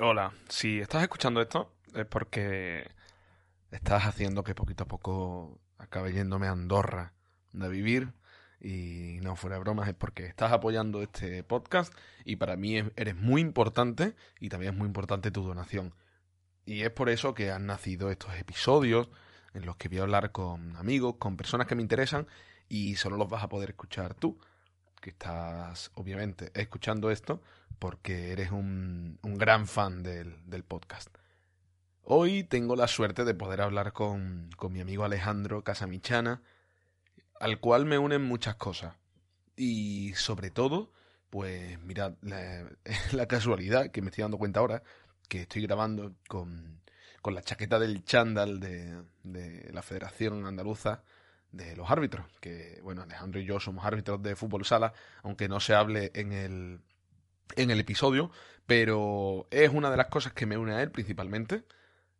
Hola, si estás escuchando esto es porque estás haciendo que poquito a poco acabe yéndome a Andorra de vivir y no fuera bromas es porque estás apoyando este podcast y para mí es- eres muy importante y también es muy importante tu donación. Y es por eso que han nacido estos episodios en los que voy a hablar con amigos, con personas que me interesan y solo los vas a poder escuchar tú, que estás obviamente escuchando esto porque eres un, un gran fan del, del podcast. Hoy tengo la suerte de poder hablar con, con mi amigo Alejandro Casamichana, al cual me unen muchas cosas. Y sobre todo, pues mirad, la, la casualidad que me estoy dando cuenta ahora, que estoy grabando con, con la chaqueta del chándal de, de la Federación Andaluza de los árbitros, que bueno, Alejandro y yo somos árbitros de fútbol sala, aunque no se hable en el, en el episodio, pero es una de las cosas que me une a él principalmente.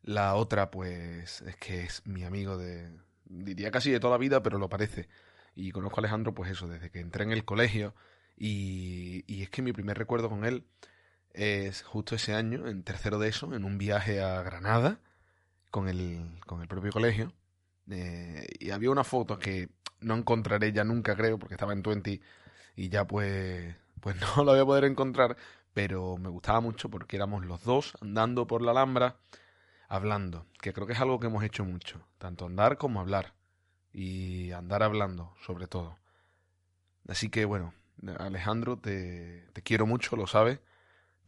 La otra, pues, es que es mi amigo de, diría casi de toda la vida, pero lo parece. Y conozco a Alejandro, pues eso, desde que entré en el colegio. Y, y es que mi primer recuerdo con él es justo ese año, en tercero de eso, en un viaje a Granada con el, con el propio colegio. Eh, y había una foto que no encontraré ya nunca, creo, porque estaba en 20 y ya pues, pues no la voy a poder encontrar, pero me gustaba mucho porque éramos los dos andando por la Alhambra hablando, que creo que es algo que hemos hecho mucho, tanto andar como hablar, y andar hablando sobre todo. Así que bueno, Alejandro, te, te quiero mucho, lo sabes,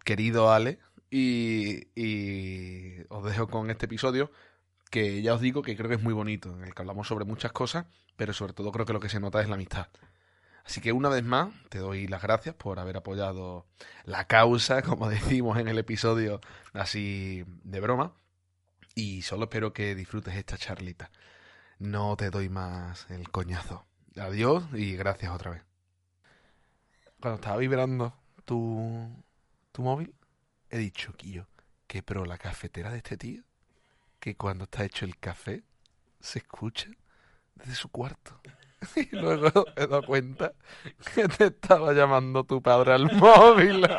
querido Ale, y, y os dejo con este episodio que ya os digo que creo que es muy bonito, en el que hablamos sobre muchas cosas, pero sobre todo creo que lo que se nota es la amistad. Así que una vez más te doy las gracias por haber apoyado la causa, como decimos en el episodio así de broma, y solo espero que disfrutes esta charlita. No te doy más el coñazo. Adiós y gracias otra vez. Cuando estaba vibrando tu, tu móvil, he dicho, Quillo, que pro la cafetera de este tío, que cuando está hecho el café, se escucha desde su cuarto. Y luego he dado cuenta que te estaba llamando tu padre al móvil.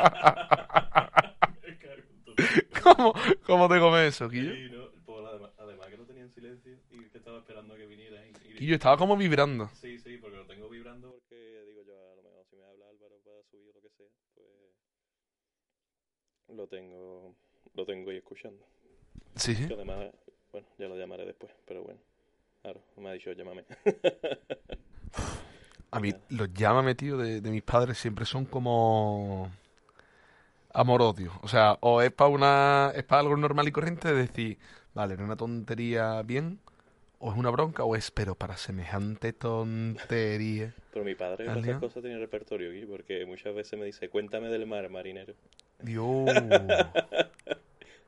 ¿Cómo, cómo te comes eso, Quillo? Sí, no, pues además, además que lo tenía en silencio y que estaba esperando a que viniera. Y, Quillo estaba como vibrando. Sí, sí, porque lo tengo vibrando porque digo yo, a lo mejor si me habla Álvaro para subir o lo que sea, pues lo tengo, lo tengo ahí escuchando. Sí, además, bueno, ya lo llamaré después, pero bueno. Claro, me ha dicho llámame. A mí los llámame, tío, de, de mis padres siempre son como amor-odio. O sea, o es para una, es para algo normal y corriente de decir, vale, era una tontería bien, o es una bronca, o es, pero para semejante tontería. Pero mi padre ¿Alguien? esas cosas tiene repertorio aquí, porque muchas veces me dice, cuéntame del mar, marinero. Dios.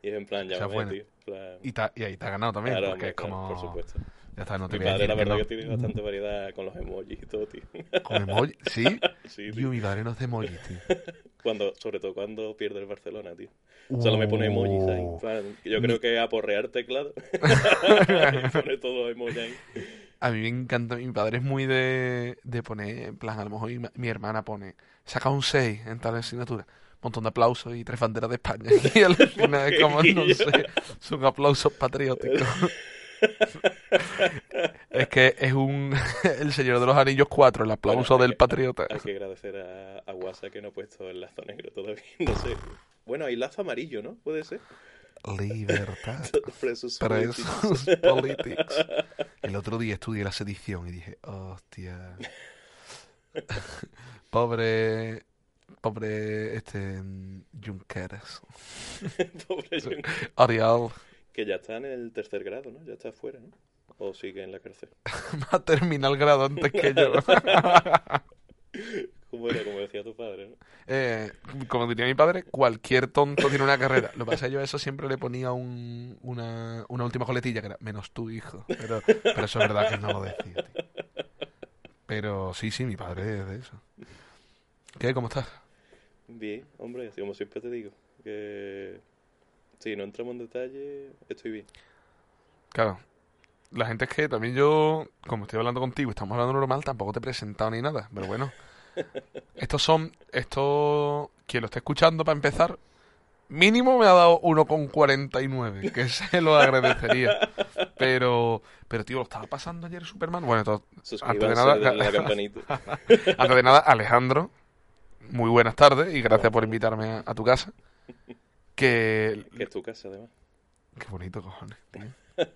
Y es en plan, llámame, tío. Plan, Y, ta- y ahí te ha ganado también, claro, porque es claro, como... por supuesto. Ya está, no te Mi padre, la que verdad, no. que tiene bastante variedad con los emojis y todo, tío. Con emoji, ¿sí? Sí, tío. Dios, mi padre no hace emojis, tío. Cuando, sobre todo cuando pierde el Barcelona, tío. Solo me pone emojis ahí. Uh. plan, yo creo que aporrear teclado. Y pone todos los emojis ahí. A mí me encanta, mi padre es muy de, de poner, en plan, a lo mejor mi, mi hermana pone, saca un 6 en tal asignatura, montón de aplausos y tres banderas de España. Y al final es como, no sé, son aplausos patrióticos. Es que es un, el Señor de los Anillos 4, el aplauso Bueno, del que- patriota. Hay que agradecer a, a Guasa que no ha puesto el lazo negro todavía. No sé. Bueno, hay lazo amarillo, ¿no? Puede ser. Libertad. Presos Presos politics. El otro día estudié la sedición y dije, hostia. Pobre, pobre, este, Junqueras. Pobre Jun. Ariel Que ya está en el tercer grado, ¿no? Ya está afuera, ¿no? O sigue en la cárcel. va a terminar el grado antes que yo. Como era, como decía tu padre, ¿no? Eh, como diría mi padre, cualquier tonto tiene una carrera. Lo que pasa es que yo a eso siempre le ponía un, una, una última coletilla que era menos tu hijo. Pero, pero eso es verdad que no lo decía, tío. Pero sí, sí, mi padre es de eso. ¿Qué? ¿Cómo estás? Bien, hombre, así como siempre te digo. Que si no entramos en detalle, estoy bien. Claro. La gente es que también yo, como estoy hablando contigo, estamos hablando normal, tampoco te he presentado ni nada. Pero bueno, estos son, esto, quien lo esté escuchando para empezar, mínimo me ha dado 1,49, que se lo agradecería. Pero, pero tío, lo estaba pasando ayer Superman. Bueno, todo, antes de nada, la campanita. antes de nada, Alejandro, muy buenas tardes y gracias por invitarme a, a tu casa. Que que es tu casa, además. Qué bonito, cojones, tío.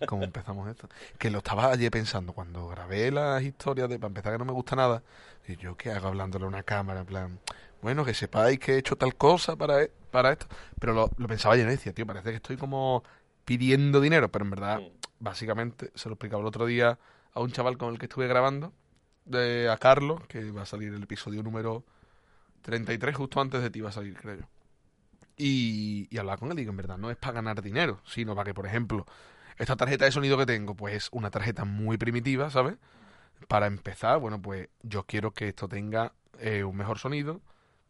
¿Cómo empezamos esto? Que lo estaba ayer pensando cuando grabé las historias de, para empezar, que no me gusta nada. Y yo, ¿qué hago hablándole a una cámara? En plan, bueno, que sepáis que he hecho tal cosa para, e- para esto. Pero lo, lo pensaba ayer y decía, tío, parece que estoy como pidiendo dinero. Pero en verdad, Mm. básicamente, se lo explicaba el otro día a un chaval con el que estuve grabando, de, a Carlos, que va a salir el episodio número 33, justo antes de ti va a salir, creo yo. Y, y hablaba con él y digo, en verdad no es para ganar dinero, sino para que, por ejemplo, esta tarjeta de sonido que tengo, pues es una tarjeta muy primitiva, ¿sabes? Para empezar, bueno, pues yo quiero que esto tenga eh, un mejor sonido,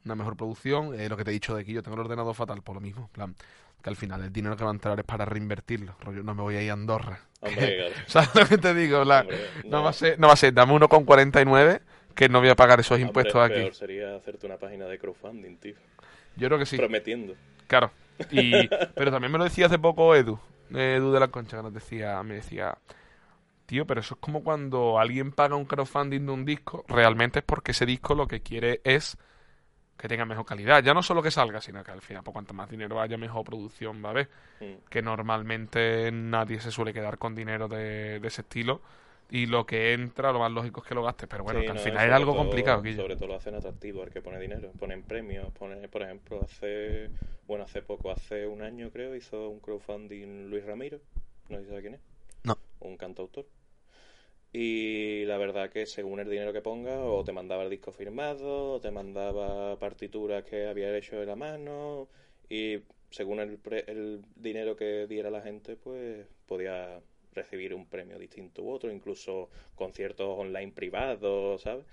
una mejor producción. eh, lo que te he dicho de que yo tengo el ordenador fatal, por lo mismo. Plan, que al final el dinero que va a entrar es para reinvertirlo. Rollo, no me voy a ir a Andorra. Hombre. ¿Sabes lo que te digo? Plan, Hombre, no va a ser, no va a ser, dame 1,49 que no voy a pagar esos Hombre, impuestos aquí. Peor sería hacerte una página de crowdfunding, tío. Yo creo que sí. Prometiendo. Claro. Y, pero también me lo decía hace poco Edu, Edu de la Concha, que nos decía, me decía, tío, pero eso es como cuando alguien paga un crowdfunding de un disco, realmente es porque ese disco lo que quiere es que tenga mejor calidad. Ya no solo que salga, sino que al final, pues cuanto más dinero haya, mejor producción va a haber. Mm. Que normalmente nadie se suele quedar con dinero de, de ese estilo. Y lo que entra, lo más lógico es que lo gastes. Pero bueno, Sí, que al no, final es algo todo- complicado, Guillo. Sobre todo lo hacen atractivo al que pone dinero. Ponen premios. Pone, por ejemplo, hace. Bueno, hace poco, hace un año creo, hizo un crowdfunding Luis Ramiro. No sé si sabe quién es. No. Un cantautor. Y la verdad que según el dinero que ponga, o te mandaba el disco firmado, o te mandaba partituras que había hecho de la mano, y según el, pre- el dinero que diera la gente, pues podía recibir un premio distinto u otro, incluso conciertos online privados, ¿sabes?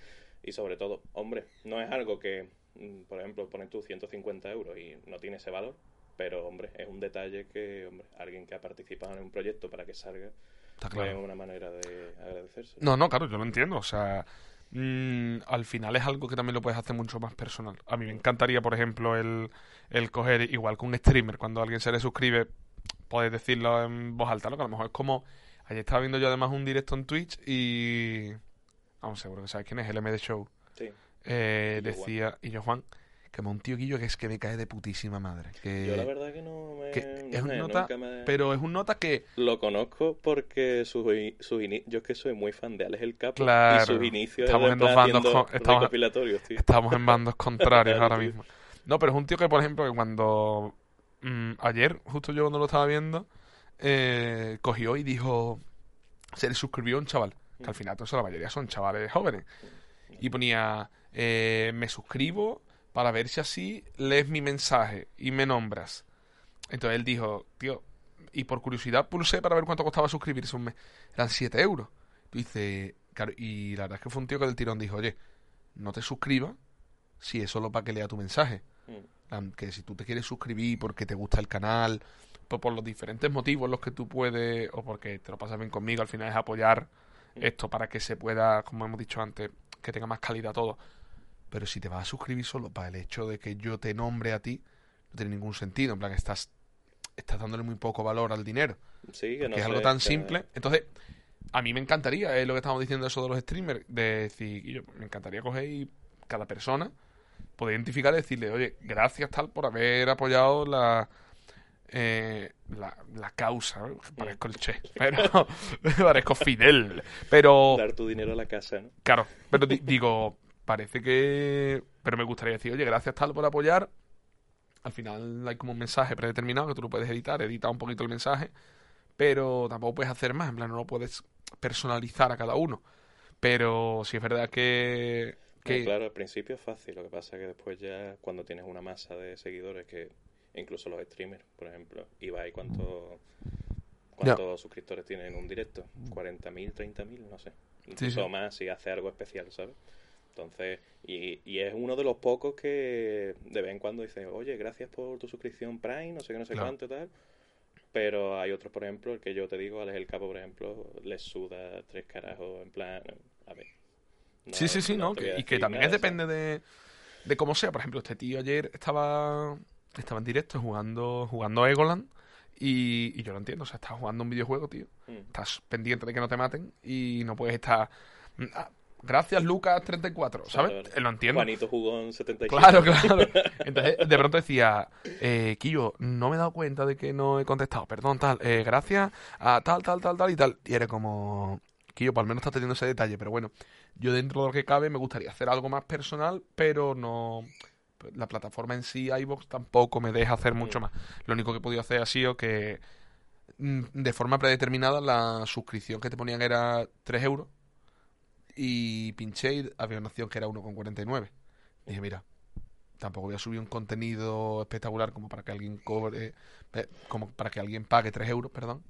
Y sobre todo, hombre, no es algo que, mm, por ejemplo, pones tú 150 euros y no tiene ese valor, pero, hombre, es un detalle que, hombre, alguien que ha participado en un proyecto para que salga, Está claro. es una manera de agradecerse. No, no, claro, yo lo entiendo. O sea, mm, al final es algo que también lo puedes hacer mucho más personal. A mí me encantaría, por ejemplo, el, el coger, igual que un streamer, cuando alguien se le suscribe, puedes decirlo en voz alta, ¿no? Que a lo mejor es como. Ayer estaba viendo yo además un directo en Twitch y. Vamos, seguro que sabes quién es, el MD Show. Sí. Eh, Y yo, Juan. decía, y yo Juan, que me un tío Guillo que es que me cae de putísima madre. Que, Yo la verdad que no me... que no es un nota, me- pero es un nota que. Lo conozco porque sus, sus ini- yo es que soy muy fan de Alex el Capo Claro. y sus inicios Estamos en dos bandos con- estamos- recopilatorios, tío. Estamos en bandos contrarios ahora mismo. No, pero es un tío que, por ejemplo, que cuando mm, ayer, justo yo cuando lo estaba viendo, eh, cogió y dijo, se le suscribió un chaval, que al final, todo eso, la mayoría son chavales jóvenes, y ponía, eh, me suscribo para ver si así lees mi mensaje y me nombras. Entonces él dijo, tío, y por curiosidad pulsé para ver cuánto costaba suscribirse un mes. Eran 7 euros. Tú dices, claro, y la verdad es que fue un tío que del tirón dijo, oye, no te suscribas si es solo para que lea tu mensaje. Mm. Que si tú te quieres suscribir porque te gusta el canal, por, por los diferentes motivos los que tú puedes, o porque te lo pasas bien conmigo, al final es apoyar esto para que se pueda, como hemos dicho antes, que tenga más calidad todo. Pero si te vas a suscribir solo para el hecho de que yo te nombre a ti, no tiene ningún sentido. En plan, estás, estás dándole muy poco valor al dinero Sí, que no es algo tan que- simple. Entonces, a mí me encantaría, es lo que estamos diciendo eso de los streamers, de decir, yo, me encantaría coger y cada persona poder identificar y decirle, oye, gracias tal por haber apoyado la eh, la, la causa, ¿no? parezco el Che, pero parezco Fidel, pero Dar tu dinero a la casa, ¿no? claro, pero di- digo, parece que, pero me gustaría decir, oye, gracias tal por apoyar. Al final hay como un mensaje predeterminado que tú lo puedes editar, edita un poquito el mensaje, pero tampoco puedes hacer más, en plan, no lo puedes personalizar a cada uno. Pero sí es verdad que, que No, claro, al principio es fácil, lo que pasa es que después ya cuando tienes una masa de seguidores que incluso los streamers, por ejemplo, Ibai, ¿cuánto, ¿cuántos suscriptores tiene en un directo? ¿40.000, 30.000? No sé. Incluso sí. más si hace algo especial, ¿sabes? Entonces, y, y es uno de los pocos que de vez en cuando dice, oye, gracias por tu suscripción Prime, no sé qué, no sé Claro. cuánto y tal. Pero hay otros, por ejemplo, el que yo te digo, Alex el Capo, por ejemplo, les suda tres carajos, en plan, a ver. No- Sí, sí, sí, no y que también es depende de, de cómo sea. Por ejemplo, este tío ayer estaba estaba en directo jugando, jugando Egoland y, y yo lo entiendo, o sea, estás jugando un videojuego, tío. Mm. Estás pendiente de que no te maten y no puedes estar... "Ah, Gracias, Lucas34, ¿sabes? Vale, vale. Eh, Lo entiendo. Juanito jugó en 77. Claro, claro. Entonces, de pronto decía, eh, Quillo, no me he dado cuenta de que no he contestado, perdón, tal, eh, gracias a tal, tal, tal, tal y tal. Y era como, Quillo, por al menos está teniendo ese detalle, pero bueno, yo dentro de lo que cabe me gustaría hacer algo más personal, pero no... La plataforma en sí, iVoox, tampoco me deja hacer mucho más. Lo único que he podido hacer ha sido que mm, de forma predeterminada la suscripción que te ponían era 3 euros y pinché y había una opción que era 1,49. Dije, mira, tampoco voy a subir un contenido espectacular como para que alguien cobre, eh, como para que alguien pague 3 euros, perdón.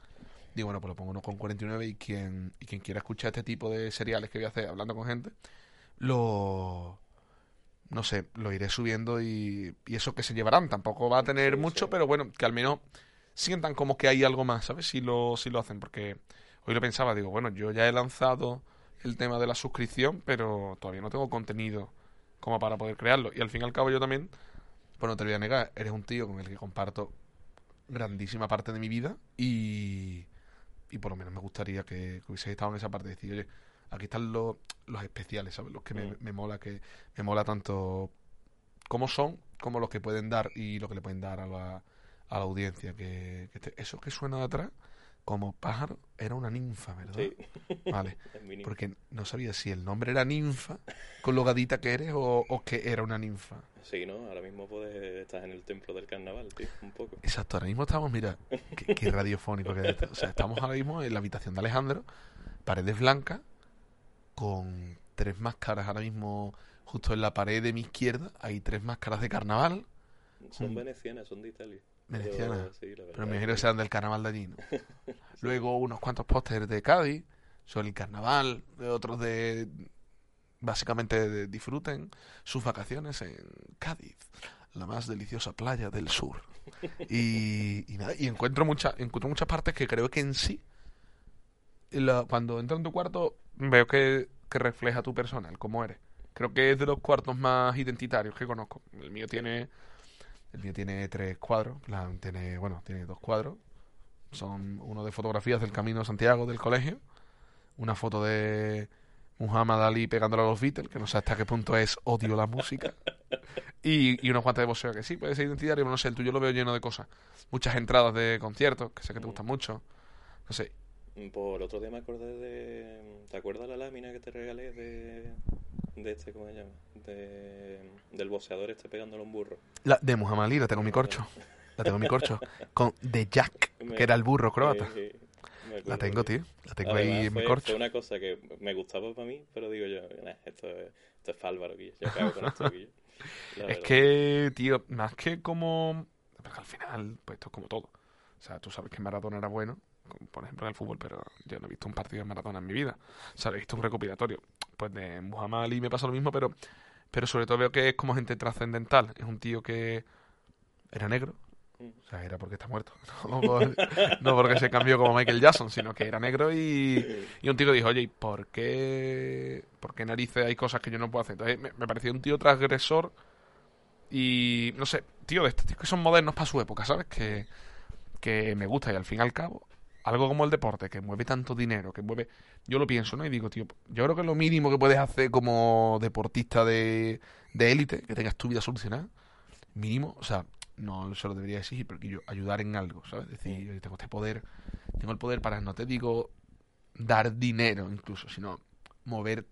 Digo, bueno, pues lo pongo 1,49 y quien, y quien quiera escuchar este tipo de seriales que voy a hacer hablando con gente, lo... No sé, lo iré subiendo y, y eso que se llevarán. Tampoco va a tener Sí, mucho, sí. pero bueno, que al menos sientan como que hay algo más, ¿sabes? Si lo, si lo hacen, porque hoy lo pensaba, digo, bueno, yo ya he lanzado el tema de la suscripción, pero todavía no tengo contenido como para poder crearlo. Y al fin y al cabo yo también, pues no te voy a negar, eres un tío con el que comparto grandísima parte de mi vida y, y por lo menos me gustaría que, que hubiese estado en esa parte de decir, oye, aquí están los, los especiales, ¿sabes? Los que me, Mm. me mola, que me mola tanto cómo son, como los que pueden dar y lo que le pueden dar a la, a la audiencia. Que, que este- eso que suena de atrás, como pájaro, era una ninfa, ¿verdad? Sí, Vale. Porque no sabía si el nombre era ninfa, con lo gadita que eres, o, o que era una ninfa. Sí, ¿no? Ahora mismo puedes estar en el templo del carnaval, tío, un poco. Exacto, ahora mismo estamos, mira, qué, qué radiofónico que es esto. O sea, estamos ahora mismo en la habitación de Alejandro, paredes blancas, con tres máscaras ahora mismo justo en la pared de mi izquierda. Hay tres máscaras de carnaval, Son Mm. venecianas, son de Italia. Venecianas. Pero, sí, me imagino que serán del carnaval de allí, ¿no? Luego unos cuantos pósters de Cádiz sobre el carnaval, de otros de... Básicamente de- disfruten sus vacaciones en Cádiz, la más deliciosa playa del sur. Y, y nada, y encuentro, mucha, encuentro muchas partes que creo que en sí, la- cuando entro en tu cuarto, veo que, que refleja tu persona, el cómo eres. Creo que es de los cuartos más identitarios que conozco. El mío tiene el mío tiene tres cuadros, tiene, bueno, tiene dos cuadros. Son uno de fotografías del Camino Santiago del colegio, una foto de Muhammad Ali pegándole a los Beatles, que no sé hasta qué punto es odio la música. Y, y unos guantes de boxeo que sí, puede ser identitario, pero no sé, el tuyo lo veo lleno de cosas. Muchas entradas de conciertos, que sé que te gustan mucho. No sé, Por otro día me acordé de... ¿Te acuerdas la lámina que te regalé de... de este, ¿cómo se llama? De... del boxeador este pegándole un burro. la de Muhammad Ali la tengo en mi corcho. La tengo en mi corcho. Con The Jack, que era el burro croata. La tengo, tío. La tengo ahí Además, en mi corcho. fue una cosa que me gustaba para mí, pero digo yo, "Nah, esto es, esto es fálvaro, Guille. Yo cago con esto, Guille. La Es verdad. que, tío, más que como... Al final, pues esto es como todo. O sea, tú sabes que Maradona era bueno, por ejemplo en el fútbol, pero yo no he visto un partido de Maradona en mi vida. O sea, he visto un recopilatorio. Pues de Muhammad Ali me pasa lo mismo, pero, pero sobre todo veo que es como gente trascendental. Es un tío que era negro. Mm. O sea, era porque está muerto. No, por- no porque se cambió como Michael Jackson, sino que era negro y, y un tío dijo, oye, ¿y por qué, por qué narices hay cosas que yo no puedo hacer? Entonces me, me pareció un tío transgresor y, no sé, tío, de estos tíos que son modernos para su época, ¿sabes? Que, que me gusta y al fin y al cabo, algo como el deporte, que mueve tanto dinero, que mueve... Yo lo pienso, ¿no? Y digo, tío, yo creo que lo mínimo que puedes hacer como deportista de de élite, que tengas tu vida solucionada, mínimo, o sea, no se lo debería exigir, pero que yo ayudar en algo, ¿sabes? Decir, oye, tengo este poder, tengo el poder para, no te digo dar dinero incluso, sino mover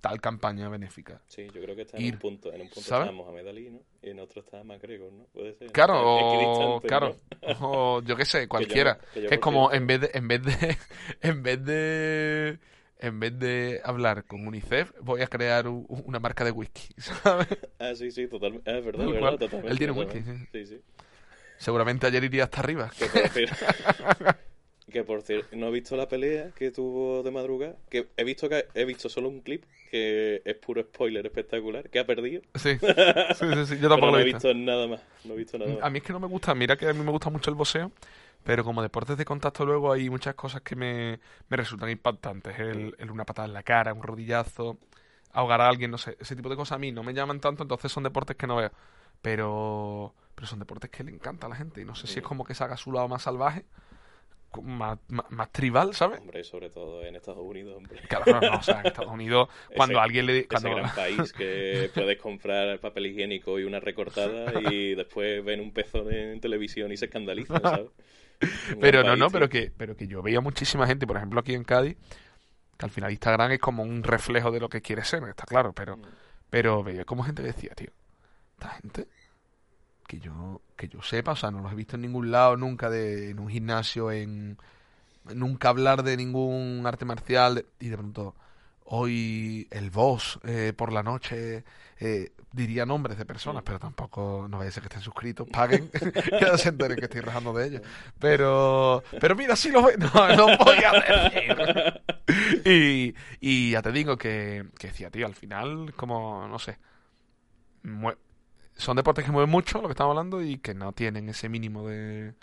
tal campaña benéfica. Sí, yo creo que está en Ir, un punto. En un punto ¿sabes? está Mohamed Ali, ¿no? Y en otro está McGregor, ¿no? Puede ser. Claro, o, claro, ¿no? o yo qué sé, cualquiera. que yo Que es como en vez de, en vez de, en vez de, en vez de hablar con UNICEF, voy a crear u- una marca de whisky, ¿sabes? Ah, sí, sí, totalmente. Ah, es verdad, verdad, totalmente. Él tiene totalmente. whisky, Sí, sí. Seguramente ayer iría hasta arriba. Que por cierto, no he visto la pelea que tuvo de madrugada. Que he visto que he visto solo un clip que es puro spoiler espectacular. Que ha perdido. Sí, sí, sí, sí, yo Pero tampoco no lo he he visto. visto nada más. No he visto nada A más. mí es que no me gusta, mira que a mí me gusta mucho el boxeo, pero como deportes de contacto luego hay muchas cosas que me, me resultan impactantes. El, el una patada en la cara, un rodillazo, ahogar a alguien, no sé, ese tipo de cosas a mí no me llaman tanto, entonces son deportes que no veo. Pero, pero son deportes que le encanta a la gente. Y no sé si es como que saca su lado más salvaje, más, más, tribal, ¿sabes? Hombre, sobre todo en Estados Unidos, hombre. Claro, no, o sea, en Estados Unidos, cuando alguien le... Cuando... Ese gran país que puedes comprar papel higiénico y una recortada y después ven un pezón en televisión y se escandalizan, ¿sabes? pero no, no, pero que, pero que yo veía muchísima gente, por ejemplo aquí en Cádiz, que al final Instagram es como un reflejo de lo que quiere ser, está claro, pero, mm. pero veía como gente decía, tío, esta gente que yo que yo sepa, o sea, no los he visto en ningún lado nunca de en un gimnasio, en nunca hablar de ningún arte marcial y de pronto hoy el boss eh, por la noche eh, diría nombres de personas, pero tampoco no vaya a ser que estén suscritos, paguen, ya se enteren que estoy rajando de ellos. Pero, pero mira, si lo no, no voy a decir. Y, y ya te digo que, que decía, tío, al final, como, no sé, son deportes que mueven mucho, lo que estamos hablando, y que no tienen ese mínimo de,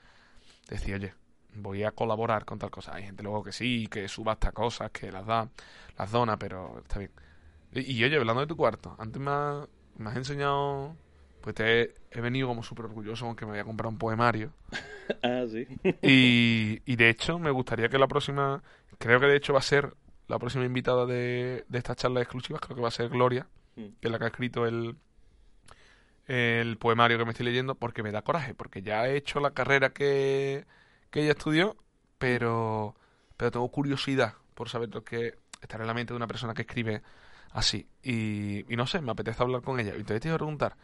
decir, oye, voy a colaborar con tal cosa. Hay gente luego que sí, que subasta cosas, que las da, las dona, pero está bien. Y, oye, hablando de tu cuarto, antes me, has enseñado, pues te he, venido como súper orgulloso con que me voy a comprar un poemario. ah, sí. y, y de hecho, me gustaría que la próxima, creo que de hecho va a ser la próxima invitada de, de estas charlas exclusivas, creo que va a ser Gloria, mm. que es la que ha escrito el, el poemario que me estoy leyendo porque me da coraje, porque ya he hecho la carrera que, que ella estudió, pero, pero tengo curiosidad por saber lo que estar en la mente de una persona que escribe así. Y, y no sé, me apetece hablar con ella. Y entonces te iba a preguntar,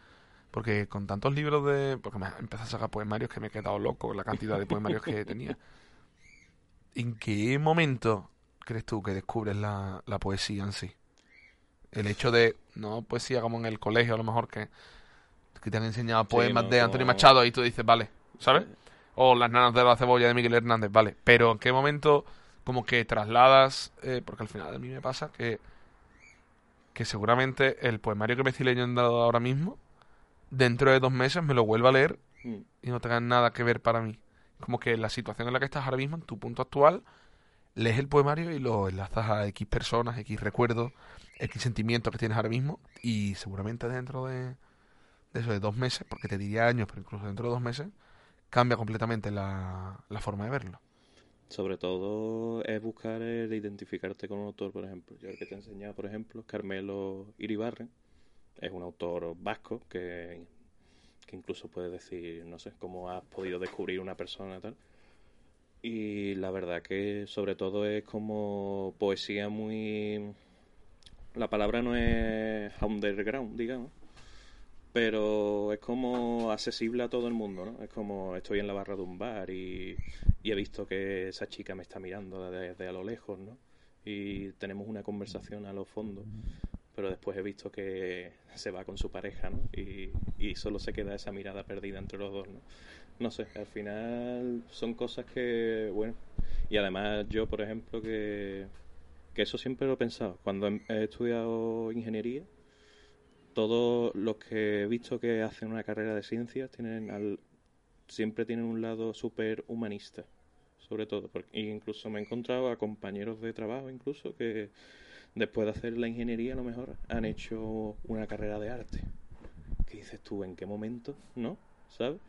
porque con tantos libros de... Porque me empezado a sacar poemarios que me he quedado loco la cantidad de poemarios que tenía. ¿En qué momento crees tú que descubres la, la poesía en sí? El hecho de, no poesía como en el colegio a lo mejor que que te han enseñado poemas de Antonio Machado y tú dices, vale, ¿sabes? O Las nanas de la cebolla de Miguel Hernández, vale. Pero ¿en qué momento como que trasladas, eh, porque al final a mí me pasa que, que seguramente el poemario que me estoy leyendo ahora mismo, dentro de dos meses me lo vuelvo a leer mm. y no tenga nada que ver para mí. Como que la situación en la que estás ahora mismo, en tu punto actual, lees el poemario y lo enlazas a X personas, X recuerdos, X sentimientos que tienes ahora mismo y seguramente dentro de de eso de dos meses, porque te diría años, pero incluso dentro de dos meses, cambia completamente la, forma de verlo. Sobre todo es buscar el identificarte con un autor, por ejemplo. Yo el que te he enseñado, por ejemplo, Carmelo Iribarren. Es un autor vasco que, que incluso puede decir, no sé, cómo has podido descubrir una persona tal. Y la verdad que sobre todo es como poesía muy... La palabra no es underground, digamos, pero es como accesible a todo el mundo, ¿no? Es como estoy en la barra de un bar y, he visto que esa chica me está mirando desde a lo lejos, ¿no? Y tenemos una conversación a lo fondo, pero después he visto que se va con su pareja, ¿no? Y, y solo se queda esa mirada perdida entre los dos, ¿no? No sé, al final son cosas que, bueno, y además yo, por ejemplo, que, que eso siempre lo he pensado. Cuando he estudiado ingeniería, todos los que he visto que hacen una carrera de ciencias tienen al, siempre tienen un lado súper humanista, sobre todo. Porque incluso me he encontrado a compañeros de trabajo, incluso, que después de hacer la ingeniería, a lo mejor han hecho una carrera de arte. ¿Qué dices tú? ¿En qué momento? ¿No? ¿Sabes?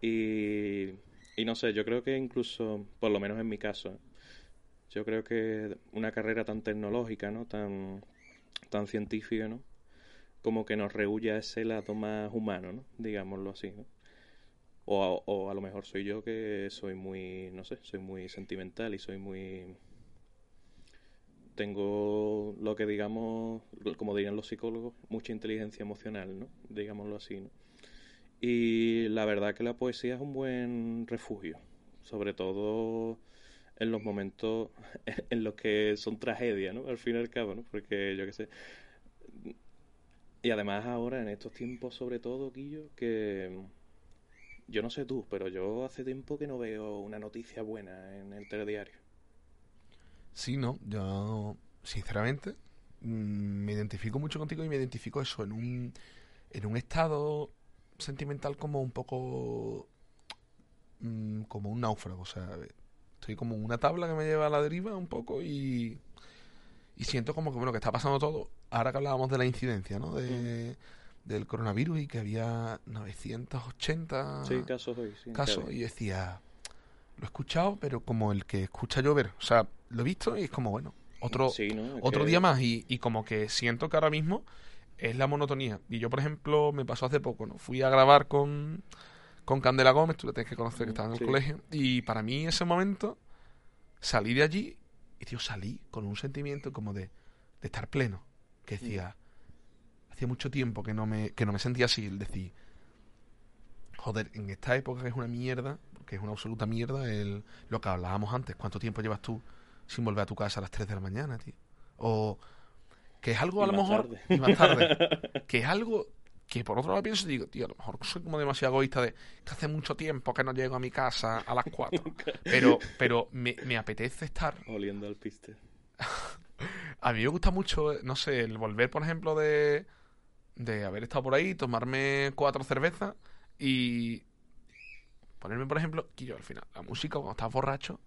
Y, y no sé, yo creo que incluso, por lo menos en mi caso, yo creo que una carrera tan tecnológica, ¿no? Tan, tan científica, ¿no? Como que nos rehuye ese lado más humano, ¿no? Digámoslo así, ¿no? O a, o a lo mejor soy yo que soy muy, no sé, soy muy sentimental y soy muy... Tengo lo que digamos, como dirían los psicólogos, mucha inteligencia emocional, ¿no? Digámoslo así, ¿no? Y la verdad que la poesía es un buen refugio, sobre todo en los momentos en los que son tragedias, ¿no? Al fin y al cabo, ¿no? Porque yo qué sé, y además ahora, en estos tiempos sobre todo, Guillo, que yo no sé tú, pero yo hace tiempo que no veo una noticia buena en el telediario. Sí, no, yo sinceramente mm, me identifico mucho contigo y me identifico eso en un, en un estado sentimental como un poco mm, como un náufrago, o sea, estoy como una tabla que me lleva a la deriva un poco y y siento como que, bueno, que está pasando todo. Ahora que hablábamos de la incidencia, ¿no? De, del coronavirus y que había 980 Sí, casos hoy. Sí, casos. Y decía, lo he escuchado, pero como el que escucha llover. O sea, lo he visto y es como, bueno, otro, Sí, ¿no? Es otro que- día más. Y, y como que siento que ahora mismo es la monotonía. Y yo, por ejemplo, me pasó hace poco, ¿no? Fui a grabar con, con Candela Gómez, tú la tienes que conocer, que estaba en el Sí. colegio. Y para mí ese momento, salí de allí y, tío, salí con un sentimiento como de, de estar pleno. Que decía, hacía mucho tiempo que no me, que no me sentía así. El decir, joder, en esta época que es una mierda, que es una absoluta mierda, el, lo que hablábamos antes, ¿cuánto tiempo llevas tú sin volver a tu casa a las 3 de la mañana, tío? O que es algo Y a lo mejor... tarde. Y más tarde. que es algo que por otro lado pienso y digo, tío, a lo mejor soy como demasiado egoísta de que hace mucho tiempo que no llego a mi casa a las 4. pero pero me, me apetece estar Oliendo al piste. a mí me gusta mucho, no sé, el volver, por ejemplo, de, de haber estado por ahí, tomarme cuatro cervezas y ponerme, por ejemplo, que yo al final, la música cuando estás borracho,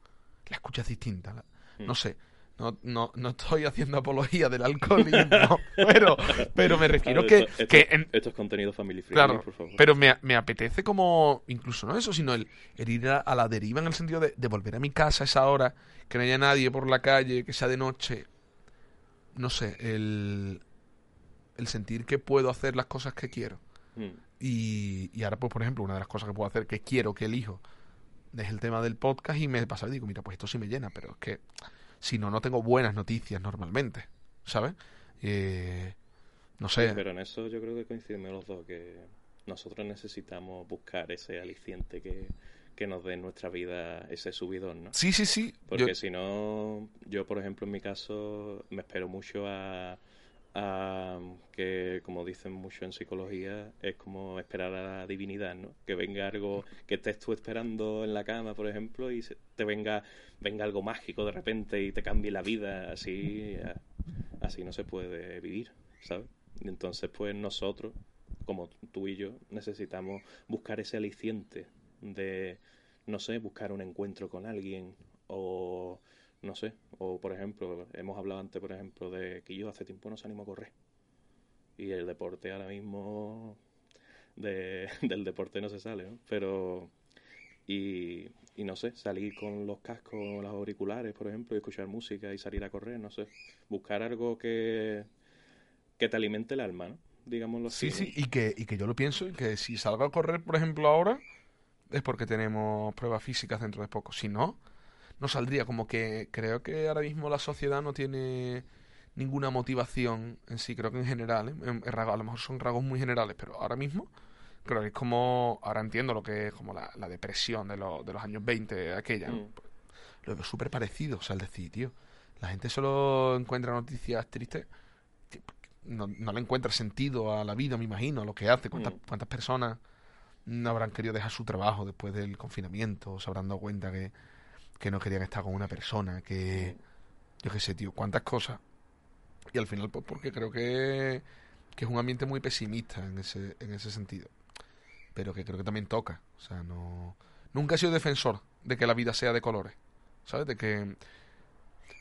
la escuchas distinta. la- No Mm. sé, no, no, no estoy haciendo apología del alcoholismo, pero, pero me refiero que, esto, que en- esto es contenido family friendly, Claro, por favor. pero me, me apetece como, incluso no eso, sino el, el ir a, a la deriva en el sentido de, de volver a mi casa a esa hora, que no haya nadie por la calle, que sea de noche. No sé, el, el sentir que puedo hacer las cosas que quiero. Mm. Y, y ahora, pues, por ejemplo, una de las cosas que puedo hacer, que quiero, que elijo, es el tema del podcast y me pasa y digo, mira, pues esto sí me llena, pero es que si no, no tengo buenas noticias normalmente, ¿sabes? Eh, no sé. Pero en eso yo creo que coincidimos los dos, que nosotros necesitamos buscar ese aliciente que, que nos dé en nuestra vida ese subidón, ¿no? Sí, sí, sí. Porque Yo- si no, yo por ejemplo en mi caso me espero mucho a, a que, como dicen mucho en psicología, es como esperar a la divinidad, ¿no? Que venga algo que estés tú esperando en la cama, por ejemplo, y te venga, venga algo mágico de repente y te cambie la vida, así, así no se puede vivir, ¿sabes? Entonces pues nosotros, como tú y yo, necesitamos buscar ese aliciente de, no sé, buscar un encuentro con alguien o, no sé, o por ejemplo, hemos hablado antes, por ejemplo, de que yo hace tiempo no se animo a correr. Y el deporte ahora mismo, de, del deporte no se sale, ¿no? Pero, y, y no sé, salir con los cascos, los auriculares, por ejemplo, y escuchar música y salir a correr, no sé. Buscar algo que, que te alimente el alma, ¿no? Digámoslo así. Sí, sí, y que, y que yo lo pienso y que si salgo a correr, por ejemplo, ahora, es porque tenemos pruebas físicas dentro de poco. Si no, no saldría. Como que creo que ahora mismo la sociedad no tiene ninguna motivación en sí. Creo que en general, ¿eh? En- en rasgos- a lo mejor son rasgos muy generales, pero ahora mismo creo que es como, ahora entiendo lo que es como la, la depresión de, los de los años 20, aquella. Mm. Lo veo súper parecido. O sea, el decir, tío, la gente solo encuentra noticias tristes no, no le encuentra sentido a la vida, me imagino, a lo que hace. ¿Cuántas, Mm. cuántas personas no habrán querido dejar su trabajo después del confinamiento? O se habrán dado cuenta que, que no querían estar con una persona, que... Yo qué sé, tío, cuántas cosas. Y al final, pues porque creo que, que es un ambiente muy pesimista en ese, en ese sentido. Pero que creo que también toca. O sea, no... Nunca he sido defensor de que la vida sea de colores. ¿Sabes? De que...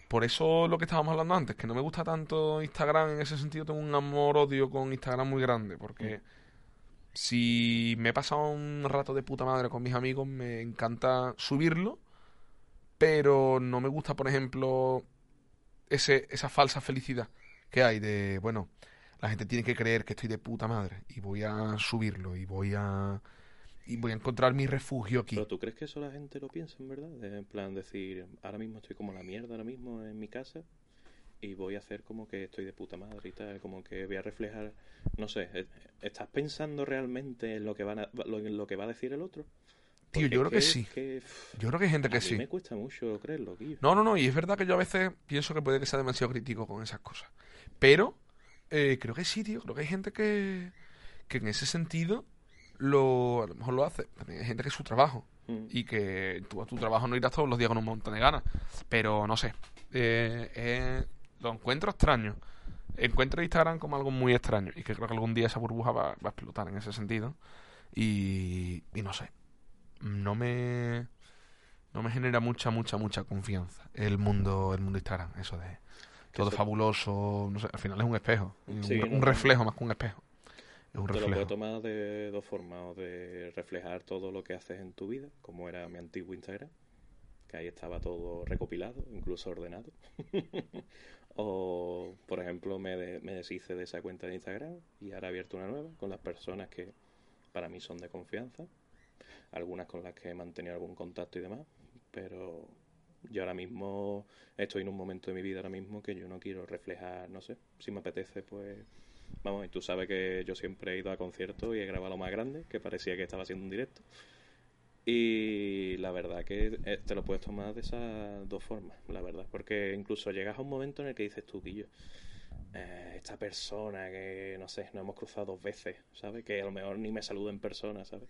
Por eso lo que estábamos hablando antes, que no me gusta tanto Instagram en ese sentido, tengo un amor-odio con Instagram muy grande, porque si me he pasado un rato de puta madre con mis amigos, me encanta subirlo, pero no me gusta, por ejemplo, ese, esa falsa felicidad que hay de, bueno, la gente tiene que creer que estoy de puta madre y voy a subirlo y voy a y voy a encontrar mi refugio aquí. Pero tú crees que eso la gente lo piensa, en verdad? En plan, decir, ahora mismo estoy como la mierda, ahora mismo en mi casa, y voy a hacer como que estoy de puta madre y tal, como que voy a reflejar, no sé, ¿estás pensando realmente en lo que, van a- lo, en lo que va a decir el otro? Tío, yo creo que sí. que, Yo creo que hay gente a que mí sí. me cuesta mucho creerlo, Guillo. No, no, no, y es verdad que yo a veces pienso que puede que sea demasiado crítico con esas cosas. Pero eh, creo que sí, tío. Creo que hay gente que, que en ese sentido lo, a lo mejor lo hace. También hay gente que es su trabajo. Mm. Y que tú a tu trabajo no irás todos los días con un montón de ganas. Pero no sé. eh, eh, lo encuentro extraño. Encuentro Instagram como algo muy extraño. Y que creo que algún día esa burbuja va, va a explotar en ese sentido. Y, y no sé. No me no me genera mucha, mucha, mucha confianza el mundo, el mundo Instagram, eso de todo eso- fabuloso, no sé, al final es un espejo, un, Sí, un no, no. reflejo más que un espejo. Es un Te lo reflejo. puedes tomar de dos formas, o de reflejar todo lo que haces en tu vida, como era mi antiguo Instagram, que ahí estaba todo recopilado, incluso ordenado. o, por ejemplo, me, de- me deshice de esa cuenta de Instagram y ahora he abierto una nueva con las personas que para mí son de confianza, algunas con las que he mantenido algún contacto y demás, pero yo ahora mismo estoy en un momento de mi vida ahora mismo que yo no quiero reflejar, no sé, si me apetece, pues Vamos, y tú sabes que yo siempre he ido a conciertos y he grabado lo más grande, que parecía que estaba haciendo un directo. Y la verdad que eh, te lo puedes tomar de esas dos formas, la verdad. Porque incluso llegas a un momento en el que dices tú, Guillo, eh, esta persona que, no sé, nos hemos cruzado dos veces, ¿sabes? Que a lo mejor ni me saluda en persona, ¿sabes?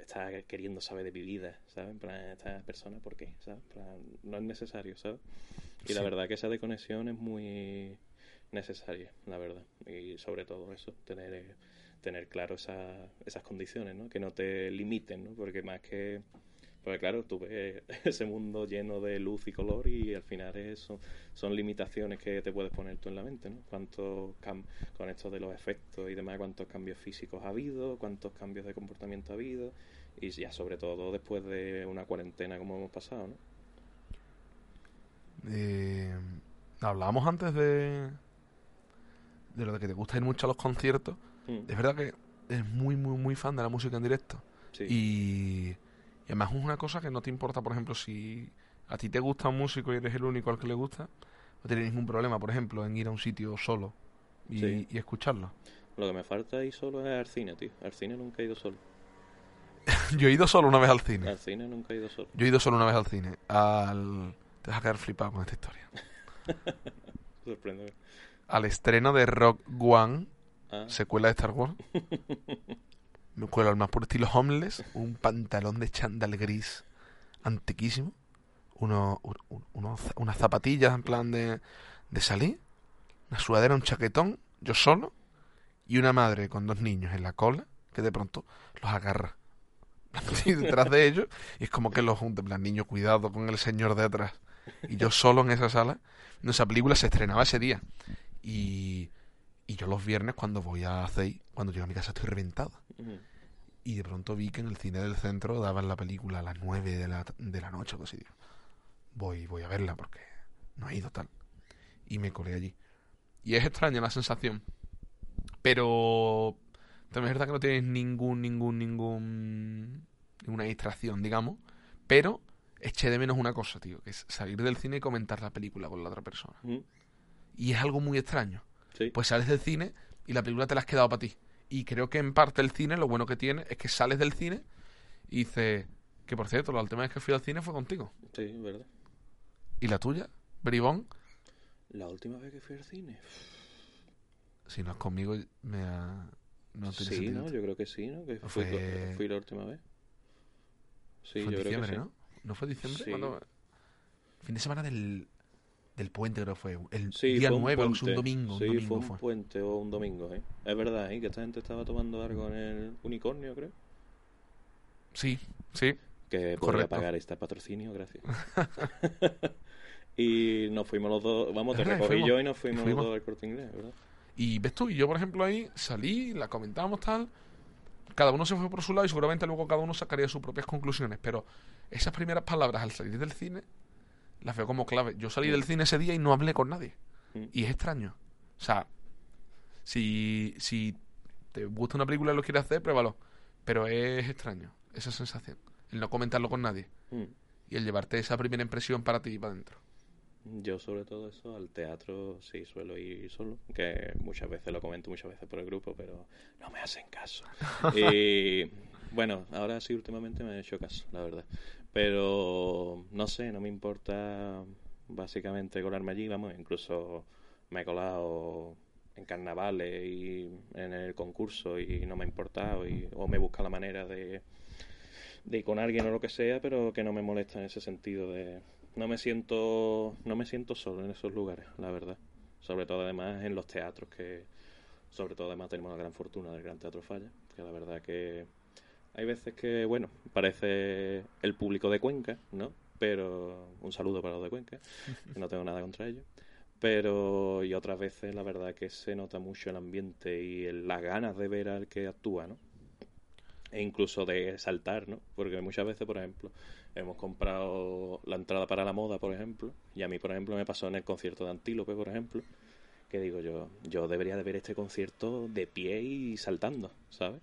Está queriendo saber de mi vida, ¿sabes? En plan, esta persona, ¿por qué? ¿Sabes? En plan, no es necesario, ¿sabes? Y la verdad que esa desconexión es muy necesaria, la verdad. Y sobre todo eso, tener, eh, tener claro esa, esas condiciones, ¿no? Que no te limiten, ¿no? Porque más que... Porque claro, tú ves ese mundo lleno de luz y color y al final eso son limitaciones que te puedes poner tú en la mente, ¿no? Cuántos cam- con esto de los efectos y demás, cuántos cambios físicos ha habido, cuántos cambios de comportamiento ha habido y ya sobre todo después de una cuarentena como hemos pasado, ¿no? Eh, hablábamos antes de de lo de que te gusta ir mucho a los conciertos. Mm, Es verdad que eres muy, muy, muy fan de la música en directo. sí. Y, y además es una cosa que no te importa, por ejemplo, si a ti te gusta un músico y eres el único al que le gusta, no tienes ningún problema, por ejemplo, en ir a un sitio solo y, Sí. y escucharlo. Lo que me falta ir solo es al cine, tío. Al cine nunca he ido solo. Yo he ido solo una vez al cine. Al cine nunca he ido solo. Yo he ido solo una vez al cine. Al... Te vas a quedar flipado con esta historia. Sorprende. Al estreno de Rock One, Ah, secuela de Star Wars. Me cuelo al más puro estilo homeless, un pantalón de chándal gris antiquísimo, uno, unas zapatillas en plan de, de salir, una sudadera, un chaquetón, yo solo, y una madre con dos niños en la cola que de pronto los agarra. Y detrás de ellos, y es como que los junta, en plan, niño, cuidado con el señor de atrás. Y yo solo en esa sala, esa película se estrenaba ese día. Y, y yo los viernes cuando voy a CEI, cuando llego a mi casa estoy reventado. Y de pronto vi que en el cine del centro daban la película a las 9 de la, de la noche o así. Voy, voy a verla porque no he ido tal. Y me colé allí. Y es extraña la sensación. Pero también es verdad que no tienes ningún, ningún, ningún... ninguna distracción, digamos. Pero eché de menos una cosa, tío, que es salir del cine y comentar la película con la otra persona. Y es algo muy extraño. Sí. Pues sales del cine y la película te la has quedado para ti. Y creo que en parte el cine, lo bueno que tiene es que sales del cine y dices, que por cierto, la última vez que fui al cine fue contigo. Sí, es verdad. ¿Y la tuya? Bribón, La última vez que fui al cine. si no es conmigo, me ha... No tiene sí, sentido. ¿no? Yo creo que sí, ¿no? Que fui, fue- fui la última vez. Sí, fue yo en creo diciembre, que sí. ¿no? ¿No fue diciembre? Fin de semana del, del puente creo que fue. El Sí, día fue un 9, o es un domingo. un Sí, domingo fue un fue. puente o un domingo, ¿eh? Es verdad, ¿eh? Que esta gente estaba tomando algo en el unicornio, creo. Sí, sí. Que podría pagar este patrocinio, gracias. y nos fuimos los dos, vamos, te recogí fuimos. yo y nos fuimos, Fuimos. los dos al corte inglés, ¿verdad? Y ves tú, y yo por ejemplo ahí salí, la comentábamos tal, cada uno se fue por su lado y seguramente luego cada uno sacaría sus propias conclusiones, pero esas primeras palabras al salir del cine las veo como clave. Yo salí del cine ese día y no hablé con nadie. Mm. Y es extraño. O sea, si, si te gusta una película y lo quieres hacer, pruébalo. Pero es extraño esa sensación. El no comentarlo con nadie. Mm. Y el llevarte esa primera impresión para ti y para adentro. Yo sobre todo eso, al teatro sí suelo ir solo, que muchas veces lo comento muchas veces por el grupo, pero no me hacen caso. y bueno, ahora sí últimamente me han hecho caso, la verdad. Pero no sé, no me importa básicamente colarme allí, vamos, incluso me he colado en carnavales y en el concurso y no me ha importado y, o me busca la manera de, de ir con alguien o lo que sea, pero que no me molesta en ese sentido de no me siento no me siento solo en esos lugares, la verdad. Sobre todo además en los teatros que sobre todo además tenemos la gran fortuna del Gran Teatro Falla, que la verdad que hay veces que bueno, parece el público de Cuenca, ¿no? Pero un saludo para los de Cuenca, que no tengo nada contra ellos. Pero, y otras veces la verdad que se nota mucho el ambiente y el- las ganas de ver al que actúa, ¿no? E incluso de saltar, ¿no? Porque muchas veces, por ejemplo, hemos comprado la entrada para la moda, por ejemplo, y a mí, por ejemplo, me pasó en el concierto de Antílope, por ejemplo, que digo yo, yo debería de ver este concierto de pie y saltando, ¿sabes?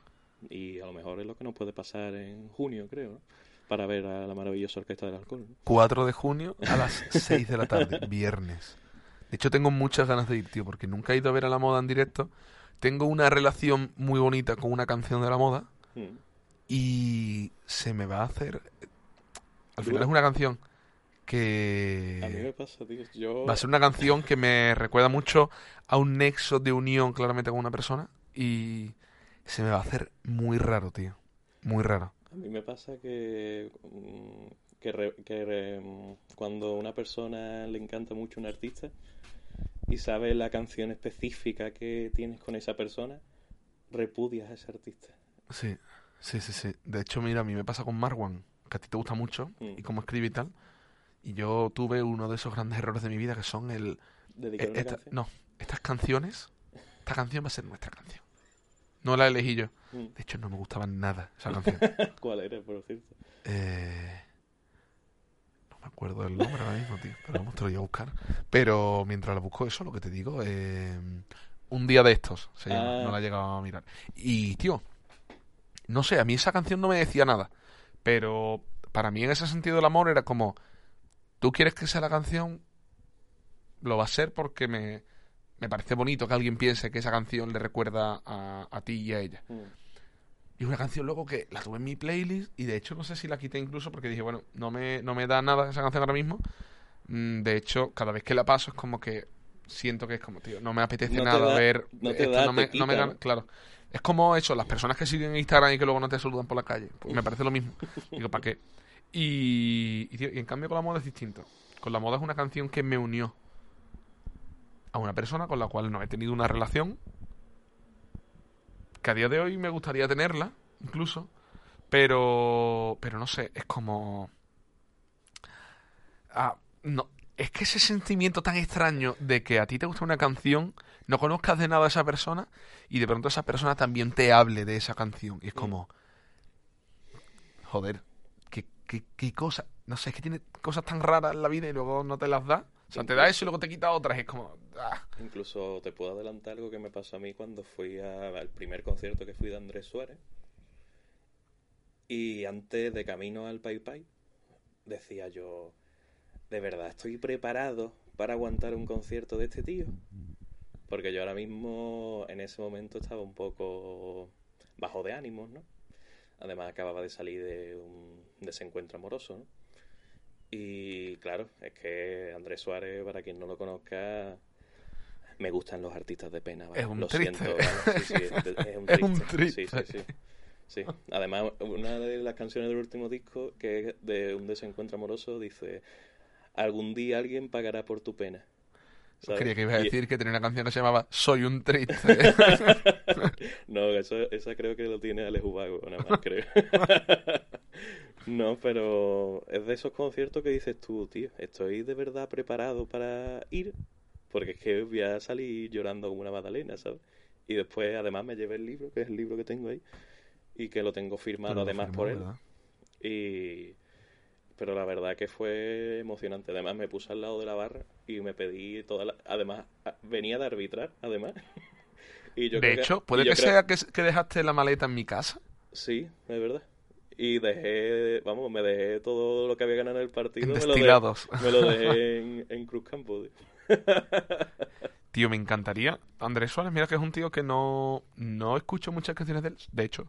Y a lo mejor es lo que nos puede pasar en junio, creo, ¿no? Para ver a la maravillosa Orquesta del Alcohol. ¿no? 4 de junio a las 6 de la tarde, viernes. De hecho, tengo muchas ganas de ir, tío, porque nunca he ido a ver a la moda en directo. Tengo una relación muy bonita con una canción de la moda Mm. y se me va a hacer... Al final es una canción A mí me que pasa, tío. Yo... va a ser una canción que me recuerda mucho a un nexo de unión claramente con una persona y se me va a hacer muy raro, tío. Muy raro. A mí me pasa que, mm, que, re- que re- mm, cuando a una persona le encanta mucho un artista y sabe la canción específica que tienes con esa persona, repudias a ese artista. Sí, sí, sí, sí. De hecho, mira, a mí me pasa con Marwan, que a ti te gusta mucho Mm. y cómo escribe y tal. Y yo tuve uno de esos grandes errores de mi vida que son el... Esta- no, estas canciones, esta canción va a ser nuestra canción. No la elegí yo. Mm. De hecho, no me gustaba nada esa canción. ¿Cuál era, por cierto? Eh, no me acuerdo del nombre ahora mismo, tío. Pero vamos, te lo voy a buscar. Pero mientras la busco, eso, lo que te digo, eh, un día de estos se llama. Ah. No la he llegado a mirar. Y, tío, no sé, a mí esa canción no me decía nada. Pero para mí, en ese sentido, el amor era como: tú quieres que sea la canción, lo va a ser porque me, me parece bonito que alguien piense que esa canción le recuerda a, a ti y a ella. Mm. Y es una canción luego que la tuve en mi playlist y de hecho no sé si la quité incluso porque dije, bueno, no me, no me da nada esa canción ahora mismo. Mm, De hecho, cada vez que la paso es como que siento que es como, tío, no me apetece No nada da- ver no te da, no me, claro. Es como eso, las personas que siguen en Instagram y que luego no te saludan por la calle. Pues me parece lo mismo. Digo, ¿para qué? Y, y, tío, y en cambio con la moda es distinto. Con la moda es una canción que me unió a una persona con la cual no he tenido una relación que a día de hoy me gustaría tenerla, incluso, pero, pero no sé, es como... Ah, no, es que ese sentimiento tan extraño de que a ti te gusta una canción, no conozcas de nada a esa persona y de pronto esa persona también te hable de esa canción. Y es como... Joder, qué, qué, qué cosa... No sé, es que tiene cosas tan raras en la vida y luego no te las da. O sea, te da eso y luego te quita otras. es como... ah. Incluso te puedo adelantar algo que me pasó a mí cuando fui a- al primer concierto que fui de Andrés Suárez. Y antes de camino al Pai Pai, decía yo, ¿de verdad estoy preparado para aguantar un concierto de este tío? Porque yo ahora mismo, en ese momento, estaba un poco bajo de ánimos, ¿no? Además, acababa de salir de un desencuentro amoroso, ¿no? Y claro, es que Andrés Suárez, para quien no lo conozca, me gustan los artistas de pena. ¿vale? Es un Lo triste. siento, ¿vale? Sí, sí, es, es un Es un triste. triste. Sí, sí, sí. Sí. Además, una de las canciones del último disco, que es de un desencuentro amoroso, dice: Algún día alguien pagará por tu pena. ¿Sabes? Creía que ibas a Y- decir que tenía una canción que se llamaba Soy un triste. No, eso, esa creo que lo tiene Alex Ubago, nada más creo. no, pero es de esos conciertos que dices tú, tío, ¿estoy de verdad preparado para ir? Porque es que voy a salir llorando como una magdalena, ¿sabes? Y después, además, me llevé el libro, que es el libro que tengo ahí, y que lo tengo firmado lo además firmó, por él. ¿verdad? Y... Pero la verdad que fue emocionante. Además, me puse al lado de la barra y me pedí toda la... Además, venía de arbitrar, además. y yo De creo hecho, puede que creo- sea que, que dejaste la maleta en mi casa. Sí, es verdad. Y dejé, vamos, me dejé todo lo que había ganado en el partido. En me lo, me dejé en, en Cruz Campo. tío. Tío, me encantaría. Andrés Suárez, mira que es un tío que no, no escucho muchas canciones de él. De hecho,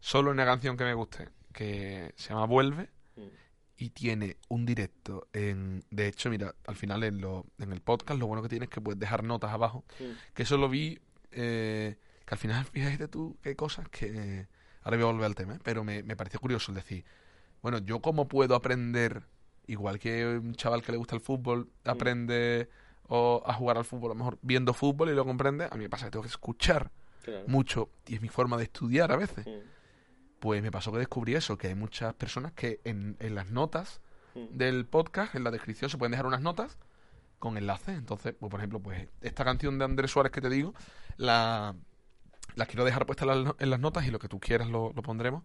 solo una canción que me guste, que se llama Vuelve. Y tiene un directo en... De hecho, mira, al final en, lo, en el podcast lo bueno que tiene es que puedes dejar notas abajo. Que eso lo vi... eh, que al final, fíjate tú qué cosas que... Ahora voy a volver al tema, ¿eh? pero me, me pareció curioso el decir, bueno, yo cómo puedo aprender, igual que un chaval que le gusta el fútbol, aprende o a jugar al fútbol, a lo mejor viendo fútbol y lo comprende, a mí me pasa que tengo que escuchar Claro. mucho y es mi forma de estudiar a veces. Mm. Pues me pasó que descubrí eso, que hay muchas personas que en, en las notas Mm. del podcast, en la descripción, se pueden dejar unas notas con enlaces. Entonces, pues, por ejemplo, pues esta canción de Andrés Suárez que te digo, la, la quiero dejar puesta en las, en las notas y lo que tú quieras lo, lo pondremos.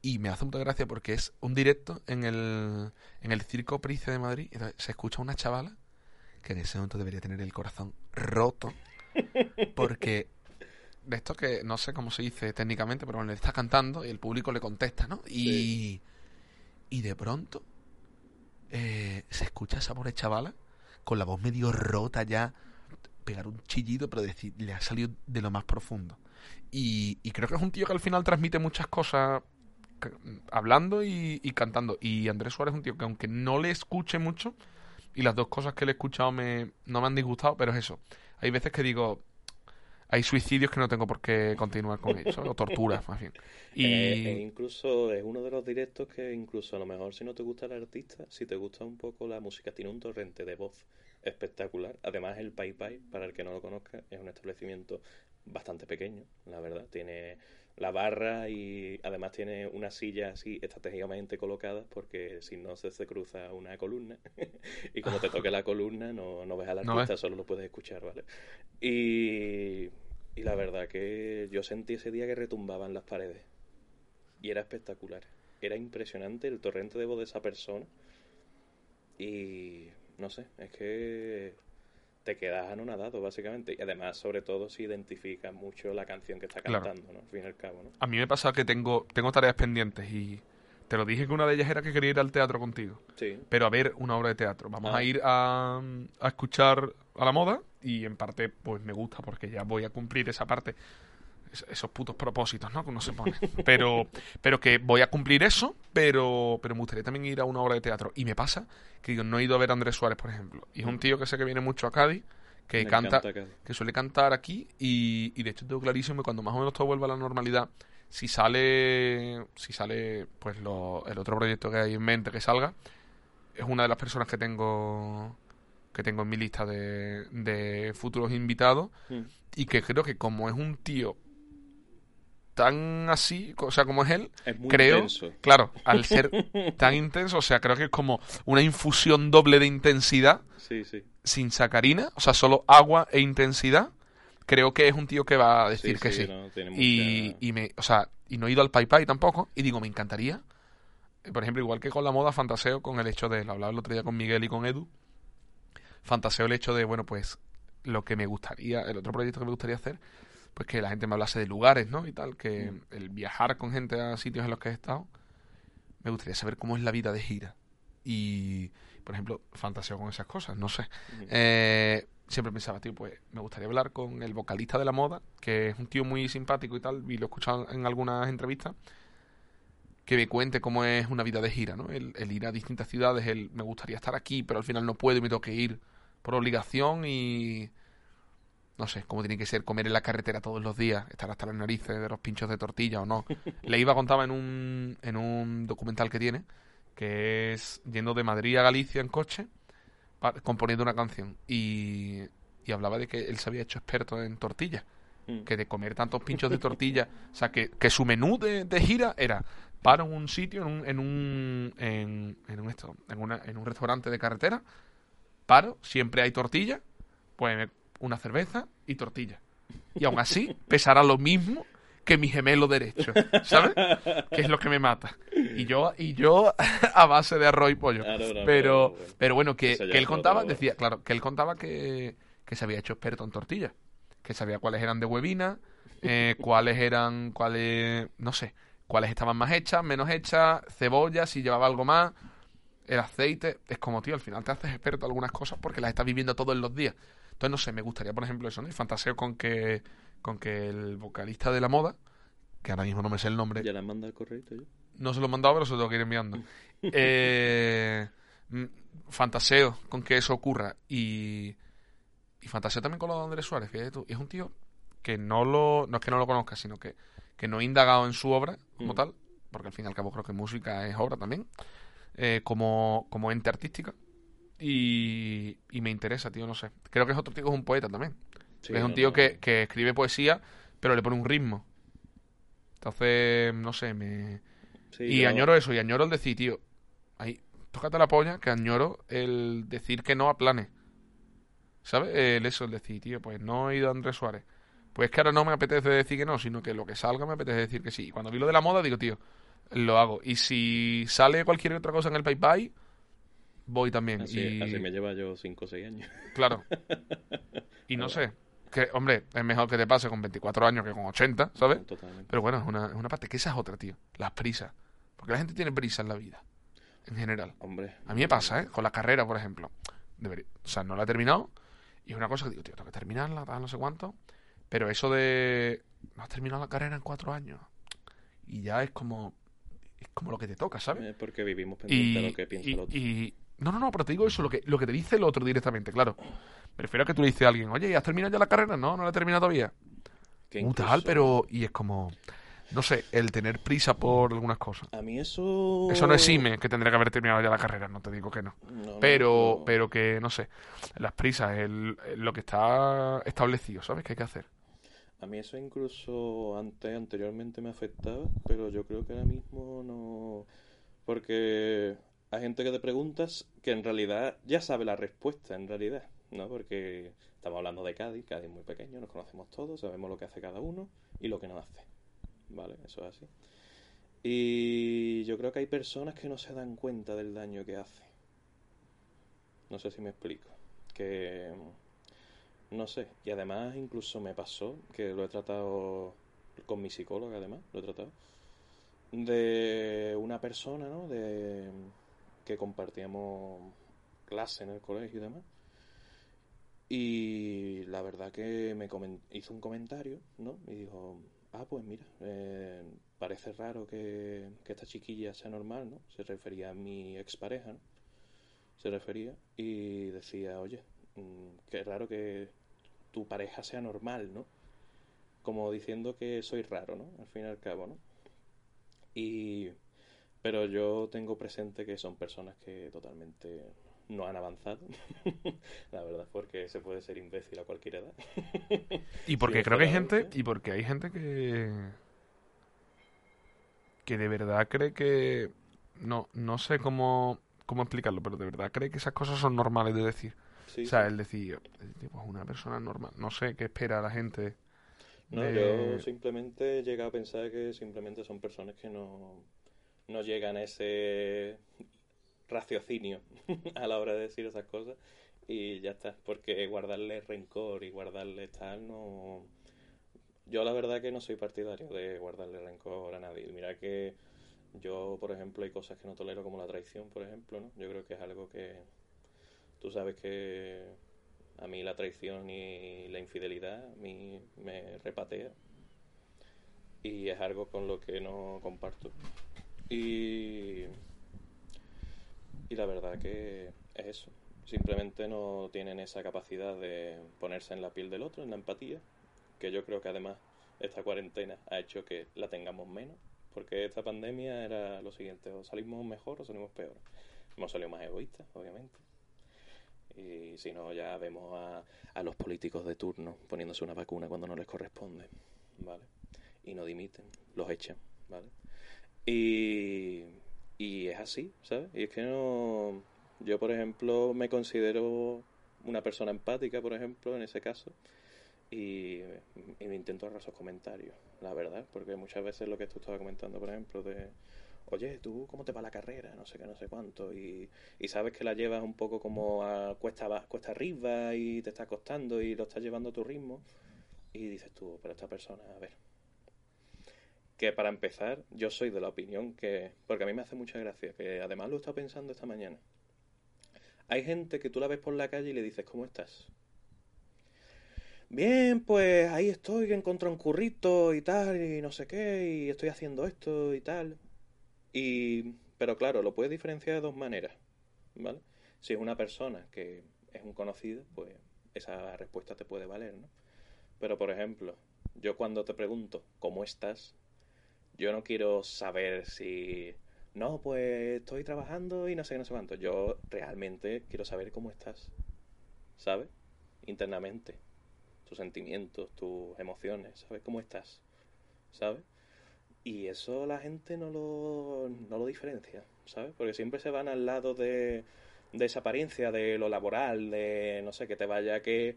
Y me hace mucha gracia porque es un directo en el, en el Circo Price de Madrid. Entonces, se escucha una chavala que en ese momento debería tener el corazón roto. Porque de esto que no sé cómo se dice técnicamente, pero bueno, le está cantando y el público le contesta, ¿no? Y, y de pronto eh, se escucha a esa pobre chavala con la voz medio rota ya, pegar un chillido, pero decir, le ha salido de lo más profundo. Y, y creo que es un tío que al final transmite muchas cosas hablando y, y cantando. Y Andrés Suárez es un tío que aunque no le escuche mucho, y las dos cosas que le he escuchado me, no me han disgustado, pero es eso. Hay veces que digo, hay suicidios que no tengo por qué continuar con ellos, o torturas, más bien. Y Eh, e incluso es uno de los directos que incluso a lo mejor si no te gusta el artista, si te gusta un poco la música, tiene un torrente de voz espectacular. Además el Pai Pai, para el que no lo conozca, es un establecimiento bastante pequeño, la verdad. Tiene la barra y además tiene una silla así estratégicamente colocadas porque si no se, se cruza una columna y como te toque la columna no, no ves al No artista, solo lo puedes escuchar, ¿vale? Y, y la verdad que yo sentí ese día que retumbaban las paredes. Y era espectacular. Era impresionante el torrente de voz de esa persona. Y no sé, es que te quedas anonadado, básicamente. Y además, sobre todo, si identificas mucho la canción que está Claro. cantando, ¿no? Al fin y al cabo, ¿no? a mí me pasa que tengo, tengo tareas pendientes y te lo dije que una de ellas era que quería ir al teatro contigo. Sí. pero a ver una obra de teatro. Vamos Ah. a ir a, a escuchar a la moda y en parte pues me gusta porque ya voy a cumplir esa parte. Es- Esos putos propósitos, ¿no? Que uno se pone. Pero, pero que voy a cumplir eso, pero, pero me gustaría también ir a una obra de teatro. Y me pasa que digo, no he ido a ver a Andrés Suárez, por ejemplo. Y es un tío que sé que viene mucho a Cádiz, que Me canta, Cádiz. que suele cantar aquí y, y de hecho tengo clarísimo que cuando más o menos todo vuelva a la normalidad, si sale, si sale pues lo- el otro proyecto que hay en mente que salga, es una de las personas que tengo que tengo en mi lista de, de futuros invitados Mm. y que creo que como es un tío tan así, o sea, como es él, Es muy creo, intenso. claro, al ser tan intenso, o sea, creo que es como una infusión doble de intensidad Sí, sí. sin sacarina, o sea, solo agua e intensidad, creo que es un tío que va a decir que sí. no, Y, mucha- y me, o sea, y no he ido al Pai Pai tampoco, y digo, me encantaría. Por ejemplo, igual que con la moda, fantaseo con el hecho de, lo hablaba el otro día con Miguel y con Edu, fantaseo el hecho de, bueno, pues lo que me gustaría, el otro proyecto que me gustaría hacer, pues que la gente me hablase de lugares, ¿no? Y tal, que Mm. el viajar con gente a sitios en los que he estado, me gustaría saber cómo es la vida de gira. Y, por ejemplo, fantaseo con esas cosas, no sé. Eh, siempre pensaba, tío, pues me gustaría hablar con el vocalista de la moda, que es un tío muy simpático y tal, y lo he escuchado en algunas entrevistas, que me cuente cómo es una vida de gira, ¿no? El, el ir a distintas ciudades, el me gustaría estar aquí, pero al final no puedo y me tengo que ir por obligación y... No sé, cómo tiene que ser comer en la carretera todos los días, estar hasta las narices de los pinchos de tortilla o no. Le iba contaba en un, en un documental que tiene, que es yendo de Madrid a Galicia en coche, componiendo una canción y, y hablaba de que él se había hecho experto en tortillas, Mm. que de comer tantos pinchos de tortilla, o sea, que, que su menú de, de gira era paro en un sitio, en un, en un, en, en un, esto, en, una, en un restaurante de carretera, paro, siempre hay tortilla, pues me- una cerveza y tortilla. Y aún así pesará lo mismo que mi gemelo derecho, ¿sabes? Que es lo que me mata. Y yo, y yo a base de arroz y pollo. No, pero, bueno. pero bueno, que, que él contaba, decía, claro, que él contaba que, que se había hecho experto en tortillas, que sabía cuáles eran de huevina, eh, cuáles eran, cuáles, no sé, cuáles estaban más hechas, menos hechas, cebolla, si llevaba algo más, el aceite, es como, tío, al final te haces experto en algunas cosas porque las estás viviendo todos los días. Entonces, no sé, me gustaría, por ejemplo, eso, ¿no? Y fantaseo con que, con que el vocalista de la moda, que ahora mismo no me sé el nombre, ¿Ya le han mandado el correo yo? no se lo he mandado, pero se lo tengo que ir enviando. Eh, mm, fantaseo con que eso ocurra. Y, y fantaseo también con lo de Andrés Suárez, fíjate tú. Y es un tío que no lo. No es que no lo conozca, sino que, que no he indagado en su obra como Mm. tal. Porque al fin y al cabo creo que música es obra también. Eh, como, como ente artística. Y, y me interesa, tío, no sé. Creo que es otro tío que es un poeta también. Sí, es un tío no. que, que escribe poesía, pero le pone un ritmo. Entonces, no sé, me, Sí, y añoro eso, y añoro el decir, tío, ahí, tócate la polla, que añoro el decir que no a planes. ¿sabes? El eso, el decir, tío, pues no he ido a Andrés Suárez. Pues que ahora no me apetece decir que no, sino que lo que salga me apetece decir que sí. Y cuando vi lo de la moda, digo, tío, lo hago. Y si sale cualquier otra cosa en el PayPal, voy también. Así, y... así me lleva yo 5 o 6 años. Claro. Y no sé, que, hombre, es mejor que te pase con 24 años que con 80, ¿sabes? Totalmente. Pero bueno, es una, es una parte que esa es otra, tío. Las prisas. Porque la gente tiene prisa en la vida, en general. Hombre. A mí me pasa, ¿eh? Con la carrera, por ejemplo. Debería- o sea, no la he terminado. Y es una cosa que digo, tío, tengo que terminarla, tal, no sé cuánto. Pero eso de... No has terminado la carrera en cuatro años. Y ya es como... Es como lo que te toca, ¿sabes? Es porque vivimos pendientes Y, de lo que piensa y- el otro. y- No, no, no, pero te digo eso, lo que, lo que te dice el otro directamente, claro. Prefiero que tú le dices a alguien, oye, ¿has terminado ya la carrera? No, no la he terminado todavía. Uh, tal, pero... Y es como... No sé, el tener prisa por algunas cosas. A mí eso... Eso no exime que tendría que haber terminado ya la carrera, no te digo que no. No, no, Pero, no. pero que, no sé, las prisas, el, el- lo que está establecido, ¿sabes? ¿Qué hay que hacer? A mí eso incluso antes, anteriormente me afectaba, pero yo creo que ahora mismo no... Porque hay gente que te preguntas que en realidad ya sabe la respuesta, en realidad, ¿no? Porque estamos hablando de Cádiz, Cádiz es muy pequeño, nos conocemos todos, sabemos lo que hace cada uno y lo que no hace, ¿vale? Eso es así. Y yo creo que hay personas que no se dan cuenta del daño que hace. No sé si me explico. Que... No sé. Y además incluso me pasó, que lo he tratado con mi psicóloga además, lo he tratado, de una persona, ¿no? De que compartíamos clase en el colegio y demás. Y la verdad que me hizo un comentario, ¿no? Y dijo, ah, pues mira, eh, parece raro que, que esta chiquilla sea normal, ¿no? Se refería a mi expareja, ¿no? Se refería y decía, oye, mm, qué raro que tu pareja sea normal, ¿no? Como diciendo que soy raro, ¿no? Al fin y al cabo, ¿no? Y... Pero yo tengo presente que son personas que totalmente no han avanzado, la verdad, porque se puede ser imbécil a cualquier edad. Y porque Sí, creo que hay gente, y porque hay gente que que de verdad cree que no, no sé cómo, cómo explicarlo, pero de verdad cree que esas cosas son normales de decir. Sí, O sea, sí. el decir, pues una persona normal, no sé qué espera la gente. No, de- yo simplemente llegado a pensar que simplemente son personas que no, no llegan a ese raciocinio a la hora de decir esas cosas y ya está, porque guardarle rencor y guardarle tal no... Yo la verdad que no soy partidario de guardarle rencor a nadie. Mira que yo, por ejemplo, hay cosas que no tolero como la traición, por ejemplo, ¿no? Yo creo que es algo que tú sabes que a mí la traición y la infidelidad a mí me repatea. Y es algo con lo que no comparto. Y, y la verdad que es eso. Simplemente no tienen esa capacidad de ponerse en la piel del otro, en la empatía. Que yo creo que además esta cuarentena ha hecho que la tengamos menos. Porque esta pandemia era lo siguiente, o salimos mejor o salimos peor. Hemos salido más egoístas, obviamente. Y si no, ya vemos a, a los políticos de turno poniéndose una vacuna cuando no les corresponde, ¿vale? Y no dimiten, los echan, ¿vale? Y, y es así, ¿sabes? Y es que no... Yo, por ejemplo, me considero una persona empática, por ejemplo, en ese caso, y, y me intento ahorrar esos comentarios, la verdad, porque muchas veces lo que tú estabas comentando, por ejemplo, de oye, ¿tú cómo te va la carrera? No sé qué, no sé cuánto. Y, sabes que la llevas un poco como a cuesta, cuesta arriba y te está costando y lo estás llevando a tu ritmo. Y dices tú, pero esta persona, a ver. Que para empezar, yo soy de la opinión que, porque a mí me hace mucha gracia, que además lo he estado pensando esta mañana. Hay gente que tú la ves por la calle y le dices, ¿cómo estás? Bien, pues ahí estoy, que encontré un currito y tal, y no sé qué, y estoy haciendo esto y tal. Y, pero claro, lo puedes diferenciar de dos maneras, ¿vale? Si es una persona que es un conocido, pues esa respuesta te puede valer, ¿no? Pero, por ejemplo, yo cuando te pregunto, ¿cómo estás? Yo no quiero saber si... No, pues estoy trabajando y no sé qué, no sé cuánto. Yo realmente quiero saber cómo estás, ¿sabes? Internamente. Tus sentimientos, tus emociones, ¿sabes? ¿Cómo estás? ¿Sabes? Y eso la gente no lo, no lo diferencia, ¿sabes? Porque siempre se van al lado de, de esa apariencia, de lo laboral, de no sé, que te vaya que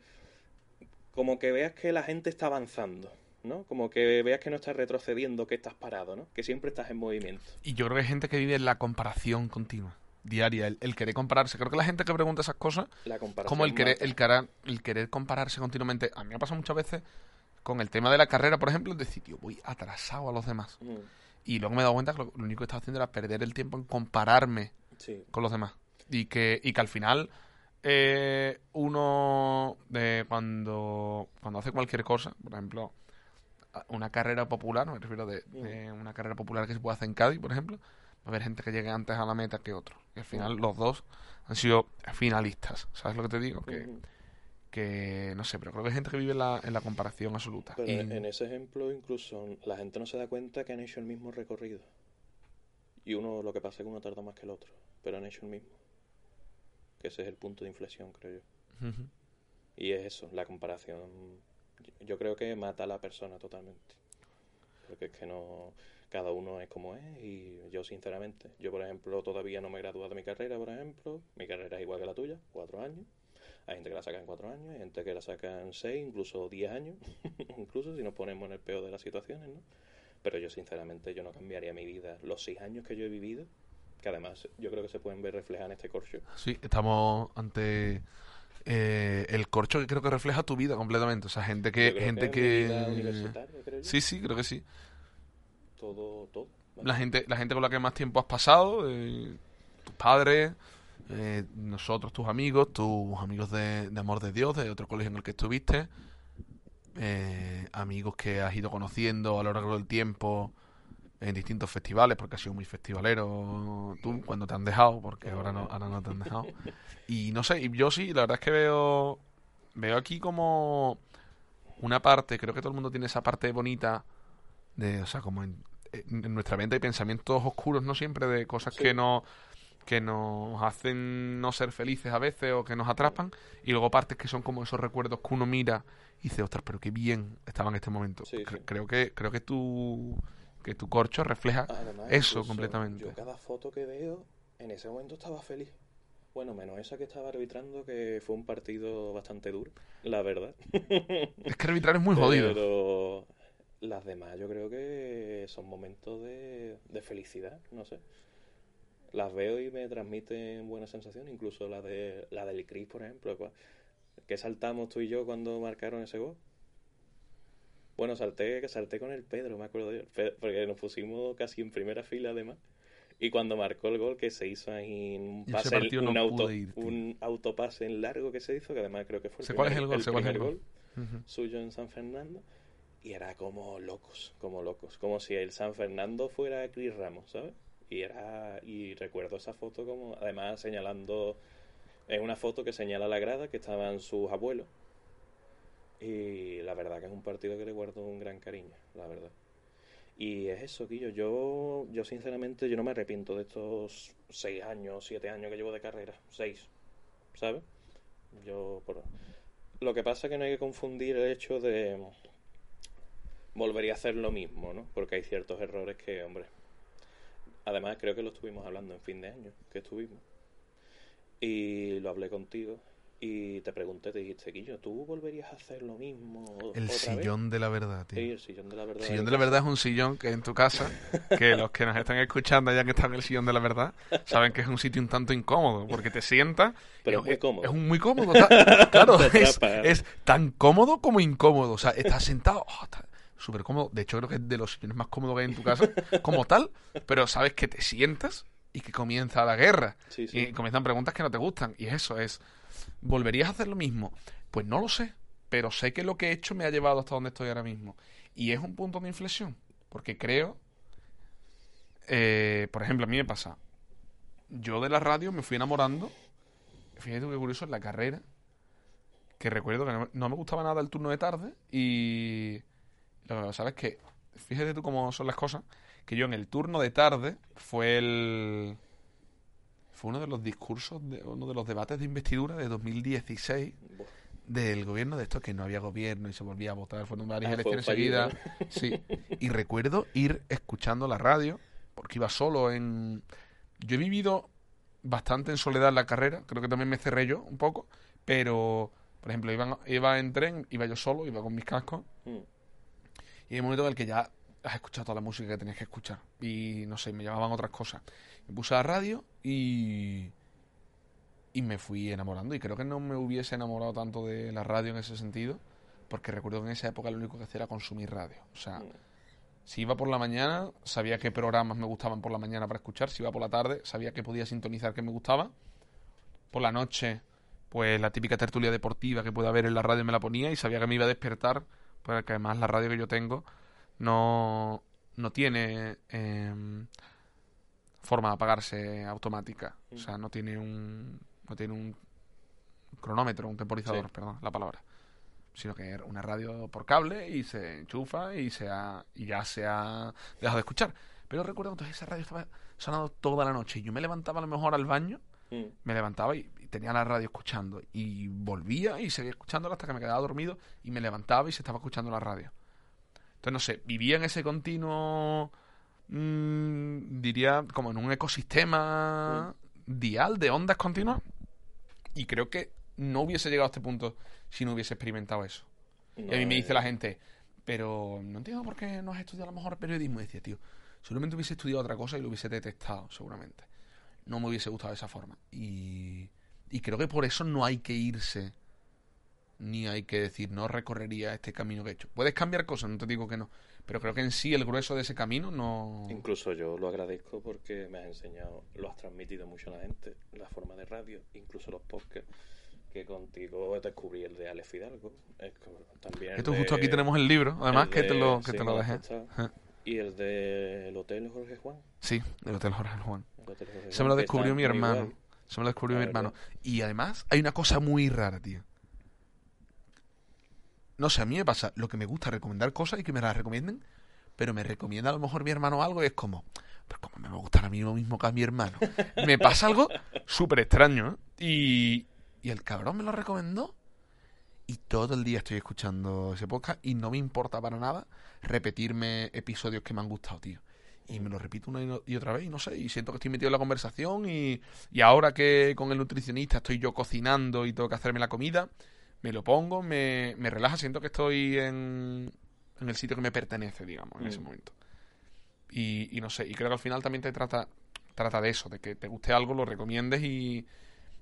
como que veas que la gente está avanzando, ¿no? Como que veas que no estás retrocediendo, que estás parado, ¿no? Que siempre estás en movimiento. Y yo creo que hay gente que vive en la comparación continua, diaria, el, el querer compararse. Creo que la gente que pregunta esas cosas, La comparación como el querer, el, querer, el querer compararse continuamente. A mí me ha pasado muchas veces con el tema de la carrera, por ejemplo, decir, tío, voy atrasado a los demás. Mm, Y luego me he dado cuenta que lo, lo único que estaba haciendo era perder el tiempo en compararme Sí, con los demás. Y que, y que al final eh, uno de cuando, cuando hace cualquier cosa, por ejemplo, una carrera popular, me refiero de, de una carrera popular que se puede hacer en Cádiz, por ejemplo, va a haber gente que llegue antes a la meta que otro. Y al final los dos han sido finalistas. ¿Sabes lo que te digo? Que. Que no sé, pero creo que hay gente que vive en la, en la comparación absoluta. Pero Y- en ese ejemplo incluso la gente no se da cuenta que han hecho el mismo recorrido. Y uno lo que pasa es que uno tarda más que el otro, pero han hecho el mismo. Que ese es el punto de inflexión, creo yo. Y es eso, la comparación. Yo creo que mata a la persona totalmente. Porque es que no. Cada uno es como es. Y yo, sinceramente, yo, por ejemplo, todavía no me he graduado de mi carrera, por ejemplo. Mi carrera es igual que la tuya, cuatro años. Hay gente que la saca en cuatro años, hay gente que la saca en seis, incluso diez años. incluso si nos ponemos en el peor de las situaciones, ¿no? Pero yo, sinceramente, yo no cambiaría mi vida. Los seis años que yo he vivido, que además yo creo que se pueden ver reflejados en este corcho. Sí, estamos ante eh, el corcho que creo que refleja tu vida completamente. O sea, gente que... Gente que... yo. Sí, sí, creo que sí. Todo, todo. La gente, la gente con la que más tiempo has pasado, eh, tus padres, eh, nosotros, tus amigos, tus amigos de, de amor de Dios, de otro colegio en el que estuviste, eh, amigos que has ido conociendo a lo largo del tiempo en distintos festivales, porque has sido muy festivalero tú cuando te han dejado, porque ahora no, ahora no te han dejado. Y no sé, y yo sí, la verdad es que veo, veo aquí como una parte, creo que todo el mundo tiene esa parte bonita de, o sea, como en, en nuestra mente hay pensamientos oscuros, no siempre de cosas Sí. que no que nos hacen no ser felices a veces o que nos atrapan y luego partes que son como esos recuerdos que uno mira y dice, ostras, pero qué bien estaba en este momento. Sí, Cre- sí. Creo que creo que tu que tu corcho refleja Además, eso completamente. Yo cada foto que veo, en ese momento estaba feliz. Bueno, menos esa que estaba arbitrando, que fue un partido bastante duro, la verdad. Es que arbitrar es muy jodido. Pero las demás yo creo que son momentos de, de felicidad, no sé. Las veo y me transmiten buenas sensaciones, incluso la de la del Cris, por ejemplo, que saltamos tú y yo cuando marcaron ese gol. Bueno, salté, salté con el Pedro, me acuerdo yo, Pe- porque nos pusimos casi en primera fila además. Y cuando marcó el gol que se hizo ahí un pase, un, auto, ir, un autopase en largo que se hizo, que además creo que fue el Sé cuál es primer- el gol, sé cuál es el primer gol. Suyo en San Fernando y era como locos, como locos, como si el San Fernando fuera Chris Ramos, ¿sabes? Y era y recuerdo esa foto como además señalando es una foto que señala la grada que estaban sus abuelos. Y la verdad que es un partido que le guardo un gran cariño, la verdad. Y es eso, Guillo. Yo, yo sinceramente, yo no me arrepiento de estos seis años, siete años que llevo de carrera. Seis, ¿sabes? Yo, por... Lo que pasa es que no hay que confundir el hecho de volvería a hacer lo mismo, ¿no? Porque hay ciertos errores que, hombre. Además, creo que lo estuvimos hablando en fin de año, que estuvimos. Y lo hablé contigo. Y te pregunté, te dijiste, Guillo, ¿tú volverías a hacer lo mismo El otra vez? sillón de la verdad, tío. Sí, el sillón de la verdad. El sillón de la verdad es un sillón que en tu casa, que los que nos están escuchando ya que están en el sillón de la verdad, saben que es un sitio un tanto incómodo, porque te sientas... Pero es muy cómodo. Es un muy cómodo, claro, es, es tan cómodo como incómodo. O sea, estás sentado, oh, está súper cómodo. De hecho, creo que es de los sillones más cómodos que hay en tu casa, como tal, pero sabes que te sientas y que comienza la guerra. Sí, sí. Y comienzan preguntas que no te gustan. Y eso es, ¿volverías a hacer lo mismo? Pues no lo sé, pero sé que lo que he hecho me ha llevado hasta donde estoy ahora mismo. Y es un punto de inflexión, porque creo, eh, por ejemplo, a mí me pasa, yo de la radio me fui enamorando, fíjate qué curioso, en la carrera, que recuerdo que no, no me gustaba nada el turno de tarde y, lo que fíjate tú cómo son las cosas, que yo en el turno de tarde fue el... Fue uno de los discursos, de, uno de los debates de investidura de 2016 Buah. del gobierno de esto que no había gobierno y se volvía a votar, fueron varias Ah, elecciones seguidas. Sí. Y recuerdo ir escuchando la radio, porque iba solo en... Yo he vivido bastante en soledad la carrera. Creo que también me cerré yo un poco. Pero, por ejemplo, iba, iba en tren, iba yo solo, iba con mis cascos. Mm. Y un momento en el que ya has escuchado toda la música que tenías que escuchar. Y no sé, me llamaban otras cosas. Me puse a la radio y. Y me fui enamorando. Y creo que no me hubiese enamorado tanto de la radio en ese sentido. Porque recuerdo que en esa época lo único que hacía era consumir radio. O sea, Mm. si iba por la mañana, sabía qué programas me gustaban por la mañana para escuchar. Si iba por la tarde, sabía que podía sintonizar que me gustaba. Por la noche, pues la típica tertulia deportiva que puede haber en la radio me la ponía y sabía que me iba a despertar. Porque además la radio que yo tengo no, no tiene em, forma de apagarse automática. O sea, no tiene un, no tiene un cronómetro, un temporizador, Sí. perdón, la palabra. Sino que era una radio por cable y se enchufa y, se ha- y ya se ha dejado de escuchar. Pero recuerdo que entonces esa radio estaba sonando toda la noche y yo me levantaba a lo mejor al baño Mm. me levantaba y tenía la radio escuchando y volvía y seguía escuchándola hasta que me quedaba dormido y me levantaba y se estaba escuchando la radio. Entonces, no sé, vivía en ese continuo, mm, diría, como en un ecosistema dial de ondas continuas y creo que no hubiese llegado a este punto si no hubiese experimentado eso. Y a mí me dice la gente, pero no entiendo por qué no has estudiado a lo mejor periodismo. Y decía, tío, seguramente hubiese estudiado otra cosa y lo hubiese detestado, seguramente. No me hubiese gustado de esa forma. Y, y creo que por eso no hay que irse, ni hay que decir, no recorrería este camino que he hecho. Puedes cambiar cosas, no te digo que no. Pero creo que en sí el grueso de ese camino no... Incluso yo lo agradezco porque me has enseñado, lo has transmitido mucho a la gente, la forma de radio, incluso los podcasts, que contigo descubrí el de Alex Fidalgo. También Esto el justo de- aquí tenemos el libro, además el que te de- lo, que sí, te lo dejé. Y el del Hotel Jorge Juan. Sí, del Hotel Jorge Juan. el Hotel Jorge Se Juan, me lo que descubrió mi hermano. Se me lo descubrió mi hermano. Y además hay una cosa muy rara, tío. No sé, a mí me pasa lo que me gusta recomendar cosas y que me las recomienden, pero me recomienda a lo mejor mi hermano algo y es como, pero como me va a gustar a mí lo mismo que a mi hermano. Me pasa algo súper extraño, ¿eh? Y, y el cabrón me lo recomendó y todo el día estoy escuchando ese podcast y no me importa para nada repetirme episodios que me han gustado, tío. Y me lo repito una y otra vez y no sé, y siento que estoy metido en la conversación y, y ahora que con el nutricionista estoy yo cocinando y tengo que hacerme la comida, me lo pongo, me, me relaja, siento que estoy en, en el sitio que me pertenece, digamos, en ese Mm. momento. Y, y no sé, y creo que al final también te trata, trata de eso, de que te guste algo, lo recomiendes y,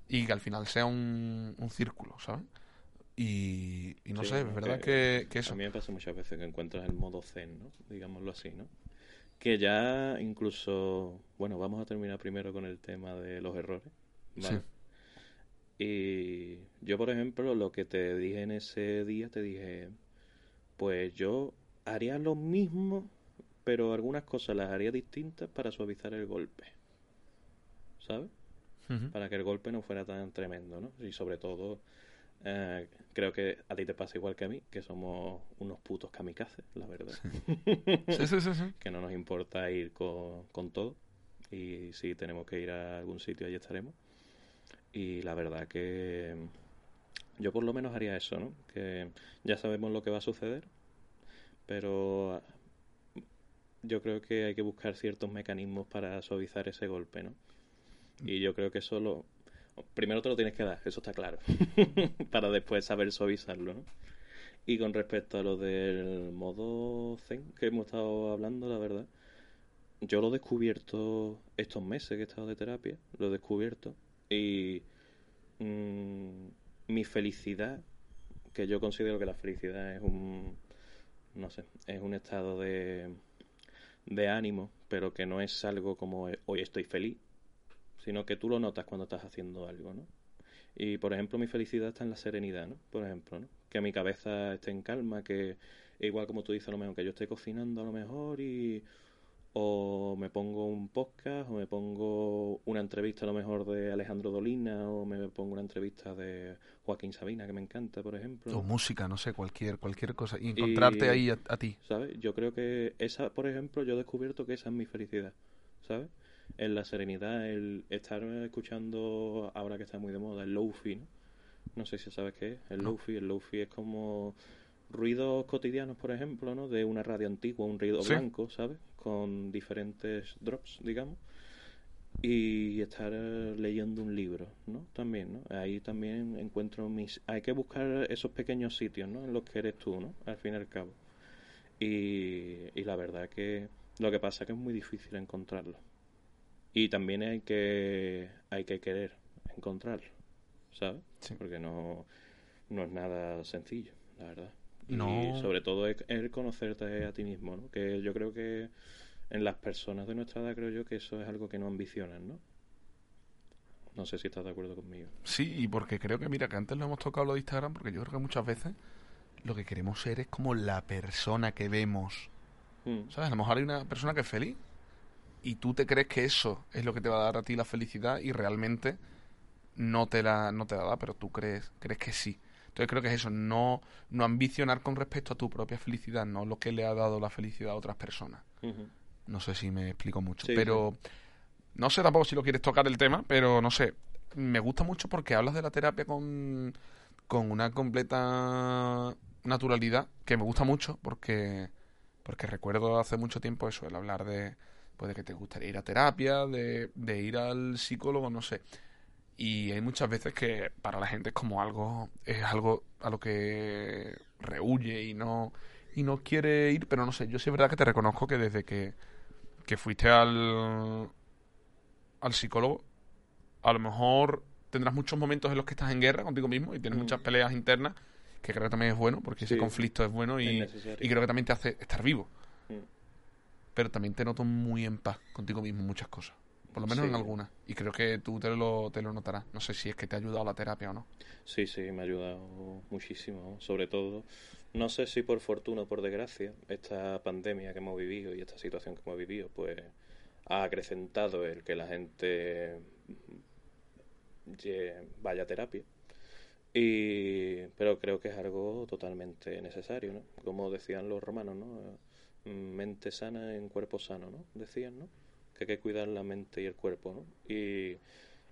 y que al final sea un, un círculo, ¿sabes? Y, y no Sí, sé, es que- verdad que, que eso. A mí me pasa muchas veces que encuentras el modo zen, ¿no? Digámoslo así, ¿no? Que ya incluso, bueno, vamos a terminar primero con el tema de los errores, ¿vale? Sí. Y yo, por ejemplo, lo que te dije en ese día, te dije, pues yo haría lo mismo, pero algunas cosas las haría distintas para suavizar el golpe, ¿sabes? Para que el golpe no fuera tan tremendo, ¿no? Y sobre todo, eh, creo que a ti te pasa igual que a mí, que somos unos putos kamikazes, la verdad. Sí, sí, sí, sí. que no nos importa ir con, con todo. Y si tenemos que ir a algún sitio, allí estaremos. Y la verdad que yo por lo menos haría eso, ¿no? Que ya sabemos lo que va a suceder, pero yo creo que hay que buscar ciertos mecanismos para suavizar ese golpe, ¿no? Y yo creo que eso lo... Primero te lo tienes que dar, eso está claro, para después saber suavizarlo. Y con respecto a lo del modo zen que hemos estado hablando, la verdad, yo lo he descubierto estos meses que he estado de terapia, lo he descubierto y mm, mi felicidad, que yo considero que la felicidad es un, no sé, es un estado de, de ánimo, pero que no es algo como hoy estoy feliz, sino que tú lo notas cuando estás haciendo algo, ¿no? Y por ejemplo, mi felicidad está en la serenidad, ¿no? Por ejemplo, ¿no? Que mi cabeza esté en calma, que igual como tú dices, a lo mejor que yo esté cocinando a lo mejor y o me pongo un podcast o me pongo una entrevista a lo mejor de Alejandro Dolina o me pongo una entrevista de Joaquín Sabina que me encanta, por ejemplo. O música, no sé, cualquier, cualquier cosa. Y encontrarte Y- ahí a, a ti. ¿sabes? Yo creo que esa, por ejemplo, yo he descubierto que esa es mi felicidad, ¿sabes? En la serenidad, el estar escuchando, ahora que está muy de moda, el lofi, ¿no? No sé si sabes qué es, el No. lofi. El lofi es como ruidos cotidianos, por ejemplo, ¿no? De una radio antigua, un ruido Sí. blanco, ¿sabes? Con diferentes drops, digamos. y estar eh, leyendo un libro, ¿no? También, ¿no? Ahí también encuentro mis... Hay que buscar esos pequeños sitios, ¿no? En los que eres tú, ¿no? Al fin y al cabo. Y, y la verdad que lo que pasa es que es muy difícil encontrarlo. Y también hay que, hay que querer encontrarlo, ¿sabes? Porque no, no es nada sencillo, la verdad. Y sobre todo es, el conocerte a ti mismo, ¿no? Que yo creo que en las personas de nuestra edad creo yo que eso es algo que no ambicionan, ¿no? No sé si estás de acuerdo conmigo. Sí, y porque creo que, mira, que antes lo hemos tocado lo de Instagram, porque yo creo que muchas veces lo que queremos ser es como la persona que vemos. Mm. ¿Sabes? A lo mejor hay una persona que es feliz y tú te crees que eso es lo que te va a dar a ti la felicidad y realmente no te la, no te la da, pero tú crees, crees que sí. Entonces creo que es eso, no, no ambicionar con respecto a tu propia felicidad, no lo que le ha dado la felicidad a otras personas. No sé si me explico mucho, pero no sé tampoco si lo quieres tocar el tema, pero no sé, me gusta mucho porque hablas de la terapia con, con una completa naturalidad que me gusta mucho porque porque recuerdo hace mucho tiempo eso, el hablar de pues de que te gustaría ir a terapia, de, de ir al psicólogo, no sé. Y hay muchas veces que para la gente es como algo, es algo a lo que rehuye y no, y no quiere ir, pero no sé, yo sí es verdad que te reconozco que desde que, que fuiste al, al psicólogo, a lo mejor tendrás muchos momentos en los que estás en guerra contigo mismo y tienes mm. muchas peleas internas, que creo que también es bueno, porque ese conflicto es bueno y, y, creo que también te hace estar vivo. Pero también te noto muy en paz contigo mismo muchas cosas por lo menos en algunas. Y creo que tú te lo, te lo notarás. No sé si es que te ha ayudado la terapia o no. Sí, sí, me ha ayudado muchísimo. Sobre todo, no sé si por fortuna o por desgracia, esta pandemia que hemos vivido y esta situación que hemos vivido, pues ha acrecentado el que la gente vaya a terapia. Y, pero creo que es algo totalmente necesario, ¿no? Como decían los romanos, ¿no? Mente sana en cuerpo sano, ¿no? Decían, ¿no? que hay que cuidar la mente y el cuerpo, ¿no? Y,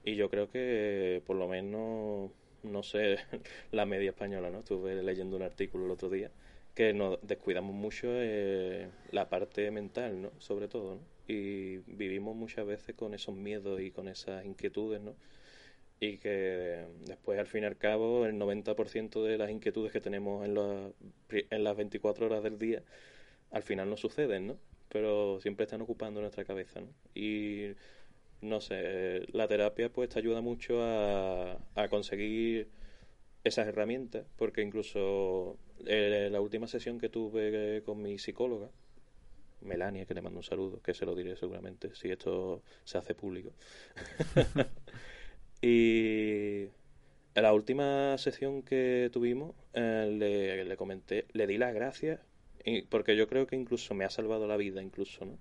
y yo creo que por lo menos, no sé, la media española, ¿no? Estuve leyendo un artículo el otro día que nos descuidamos mucho eh, la parte mental, ¿no? Sobre todo, ¿no? Y vivimos muchas veces con esos miedos y con esas inquietudes, ¿no? Y que después, al fin y al cabo, el 90% de las inquietudes que tenemos en, en las 24 horas del día, al final no suceden, ¿no? pero siempre están ocupando nuestra cabeza, ¿no? Y no sé, la terapia pues te ayuda mucho a, a conseguir esas herramientas, porque incluso eh, la última sesión que tuve con mi psicóloga, Melania, que le mando un saludo, que se lo diré seguramente si esto se hace público. y en la última sesión que tuvimos, eh, le, le comenté, le di las gracias porque yo creo que incluso me ha salvado la vida, incluso, ¿no?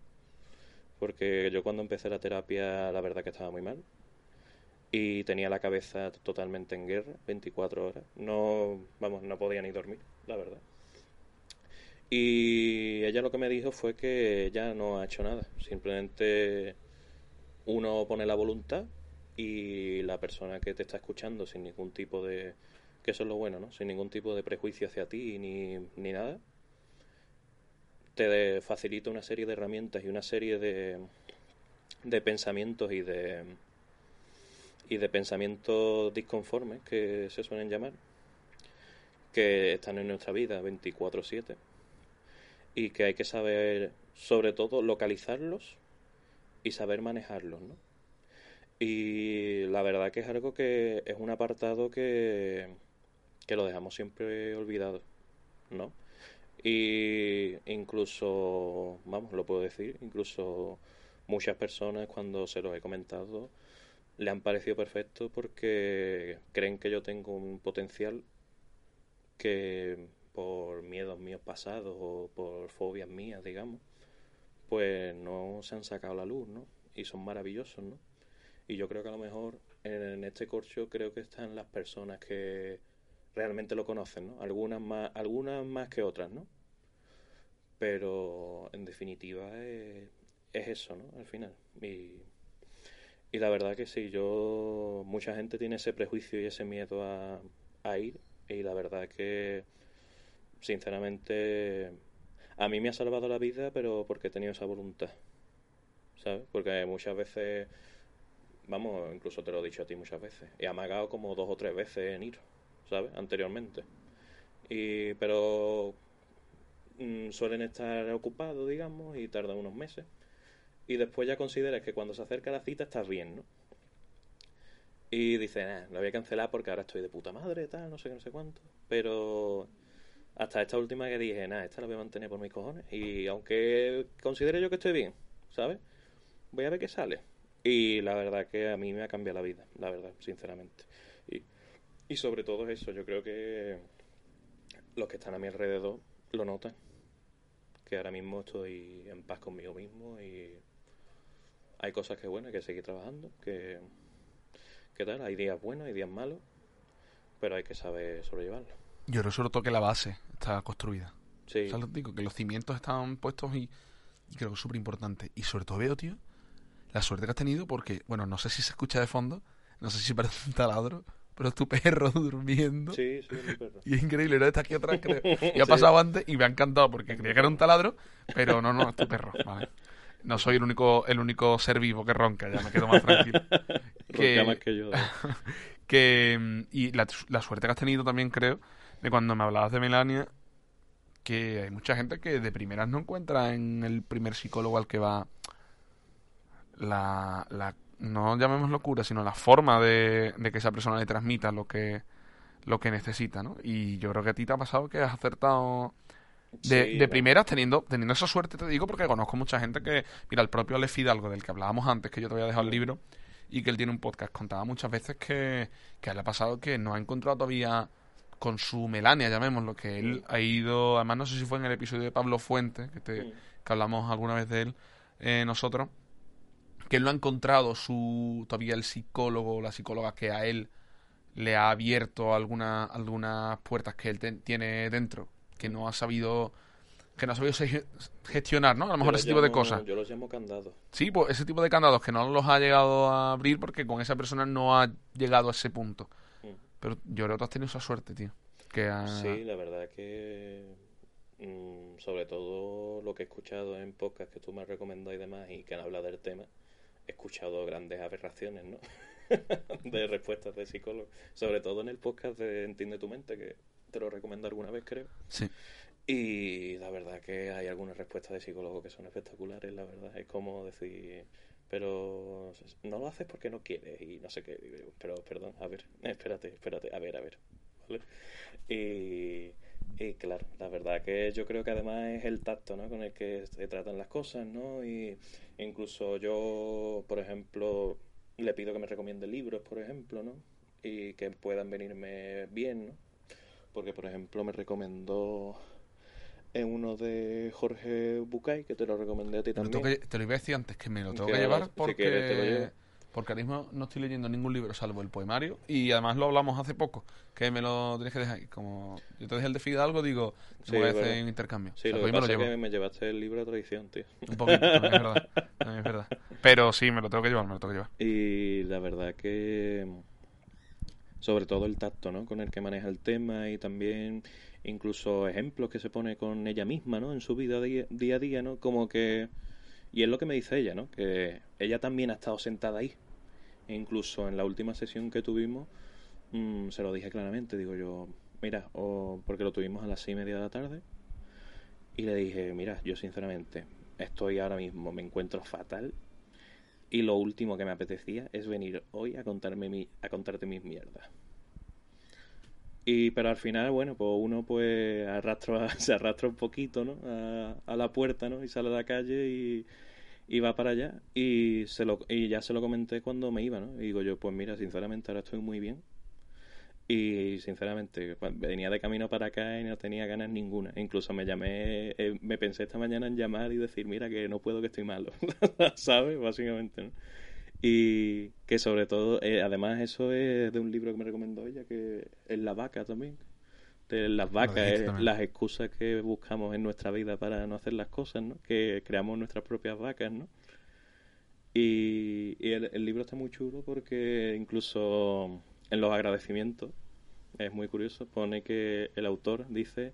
Porque yo cuando empecé la terapia, la verdad que estaba muy mal. Y tenía la cabeza totalmente en guerra, 24 horas. No, vamos, no podía ni dormir, la verdad. Y ella lo que me dijo fue que ya no ha hecho nada. Simplemente uno pone la voluntad y la persona que te está escuchando sin ningún tipo de... que eso es lo bueno, ¿no? Sin ningún tipo de prejuicio hacia ti ni, ni nada te facilita una serie de herramientas y una serie de, de pensamientos y de y de pensamientos disconformes que se suelen llamar que están en nuestra vida 24/7 y que hay que saber sobre todo localizarlos y saber manejarlos ¿no? y la verdad que es algo que es un apartado que que lo dejamos siempre olvidado ¿no? Y incluso, vamos, lo puedo decir, incluso muchas personas cuando se lo he comentado le han parecido perfecto porque creen que yo tengo un potencial que por miedos míos pasados o por fobias mías, digamos, pues no se han sacado la luz, ¿no? Y son maravillosos, ¿no? Y yo creo que a lo mejor en este corcho creo que están las personas que realmente lo conocen, ¿no? Algunas más, algunas más que otras, ¿no? Pero en definitiva es, eso, ¿no? Al final. Y, y la verdad que sí, yo, mucha gente tiene ese prejuicio y ese miedo a, a ir y la verdad que, sinceramente, a mí me ha salvado la vida, pero porque he tenido esa voluntad, ¿sabes? Porque muchas veces vamos, incluso te lo he dicho a ti muchas veces. He amagado como dos o tres veces en ir, ¿sabes? Anteriormente. Y, pero mm, suelen estar ocupados, digamos, y tardan unos meses. Y después ya consideras que cuando se acerca la cita estás bien, ¿no? Y dices, nah, lo voy a cancelar porque ahora estoy de puta madre, tal, no sé qué, no sé cuánto. Pero hasta esta última que dije, nada, esta la voy a mantener por mis cojones. Y aunque considere yo que estoy bien, ¿sabes? Voy a ver qué sale. Y la verdad que a mí me ha cambiado la vida, la verdad, sinceramente. Y, y sobre todo eso, yo creo que los que están a mi alrededor lo notan. Que ahora mismo estoy en paz conmigo mismo y hay cosas que, bueno, hay que seguir trabajando, que, que tal, hay días buenos, hay días malos, pero hay que saber sobrellevarlo. Yo creo sobre todo que la base está construida. Sí. O sea, digo, que los cimientos están puestos y, y creo que es súper importante. Y sobre todo veo, tío, la suerte que has tenido porque, bueno, no sé si se escucha de fondo, no sé si parece un taladro, pero es tu perro durmiendo. Sí, sí, mi perro. Y es increíble, ¿no? Está aquí atrás, creo. Y ha Sí. pasado antes y me ha encantado porque creía que era un taladro, pero no, no, es tu perro, ¿vale? No soy el único, el único ser vivo que ronca, ya me quedo más tranquilo. Ronca más que yo. que mm, y la, la suerte que has tenido también creo de cuando me hablabas de Melania que hay mucha gente que de primeras no encuentra en el primer psicólogo al que va la, la no llamemos locura sino la forma de, de que esa persona le transmita lo que lo que necesita ¿no? y yo creo que a ti te ha pasado que has acertado de, Sí, de primeras teniendo teniendo esa suerte te digo porque conozco mucha gente que mira el propio Ale Fidalgo del que hablábamos antes que yo te había dejado el libro y que él tiene un podcast contaba muchas veces que, que le ha pasado que no ha encontrado todavía con su Melania llamémoslo que él ha ido además no sé si fue en el episodio de Pablo Fuente que, te, que hablamos alguna vez de él eh, nosotros que él no ha encontrado su todavía el psicólogo o la psicóloga que a él le ha abierto alguna, algunas puertas que él ten- tiene dentro que no ha sabido que no ha sabido gestionar no a lo mejor ese tipo de cosas Yo los llamo candados. Sí, pues ese tipo de candados que no los ha llegado a abrir porque con esa persona no ha llegado a ese punto. Mm. Pero yo creo que tú has tenido esa suerte, tío. Que ha- Sí, la verdad que mm, sobre todo lo que he escuchado en podcast que tú me has recomendado y demás y que han hablado del tema, escuchado grandes aberraciones, ¿no? de respuestas de psicólogos, sobre todo en el podcast de Entiende tu mente, que te lo recomiendo alguna vez, creo. Sí. Y la verdad que hay algunas respuestas de psicólogos que son espectaculares, la verdad. Es como decir, pero no lo haces porque no quieres y no sé qué. Pero, perdón, a ver, espérate, espérate, a ver, a ver. ¿Vale? Y, y claro, la verdad que yo creo que además es el tacto, ¿no? Con el que se tratan las cosas, ¿no? Y incluso yo, por ejemplo, le pido que me recomiende libros, por ejemplo, ¿no? Y que puedan venirme bien, ¿no? Porque, por ejemplo, me recomendó en uno de Jorge Bucay, que te lo recomendé a ti lo también. que- te lo iba a decir antes, que me lo tengo Que llevar si porque, quieres, te lo. Porque ahora mismo no estoy leyendo ningún libro salvo el poemario y además lo hablamos hace poco, que me lo tienes que dejar. Como yo te dejé el de Fidalgo, digo, te Sí, voy a es hacer un intercambio. Sí, O sea, lo pues que me lo pasa es llevo. que me llevaste el libro de tradición, tío. Un poquito, también es verdad. también es verdad. Pero sí, me lo tengo que llevar, me lo tengo que llevar. Y la verdad que sobre todo el tacto, ¿no? Con el que maneja el tema y también incluso ejemplos que se pone con ella misma, ¿no? En su vida día, día a día, ¿no? Como que y es lo que me dice ella, ¿no? Que ella también ha estado sentada ahí. Incluso en la última sesión que tuvimos mm, se lo dije claramente, digo yo, mira, o porque lo tuvimos a las seis y media de la tarde y le dije, mira, yo sinceramente estoy ahora mismo, me encuentro fatal y lo último que me apetecía es venir hoy a contarme mi, a contarte mis mierdas. Y pero al final, bueno, pues uno pues arrastra, se arrastra un poquito, ¿no? A, a la puerta, ¿no? Y sale a la calle y, y va para allá. Y se lo, y ya se lo comenté cuando me iba, ¿no? Y digo yo, pues mira, sinceramente ahora estoy muy bien. Y sinceramente, cuando venía de camino para acá y no tenía ganas ninguna. Incluso me llamé, eh, me pensé esta mañana en llamar y decir, mira que no puedo, que estoy malo. ¿Sabes? Básicamente, ¿no? Y que sobre todo, eh, además eso es de un libro que me recomendó ella, que es La Vaca también. De las vacas, eh, las excusas que buscamos en nuestra vida para no hacer las cosas, ¿no? Que creamos nuestras propias vacas, ¿no? Y, y el, el libro está muy chulo porque incluso en los agradecimientos, es muy curioso, pone que el autor dice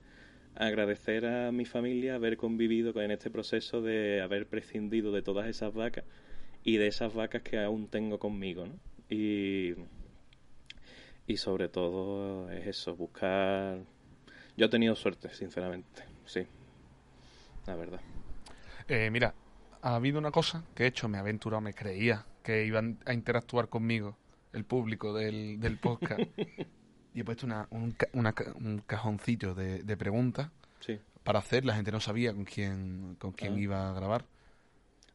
agradecer a mi familia haber convivido con- en este proceso de haber prescindido de todas esas vacas y de esas vacas que aún tengo conmigo, ¿no? Y, y sobre todo es eso, buscar... Yo he tenido suerte, sinceramente, sí, la verdad. Eh, mira, ha habido una cosa que he hecho, me he aventurado, me creía que iban a interactuar conmigo el público del, del podcast. y he puesto una, un, ca- una ca- un cajoncito de, de preguntas Sí. para hacer. La gente no sabía con quién, con quién Ah. iba a grabar.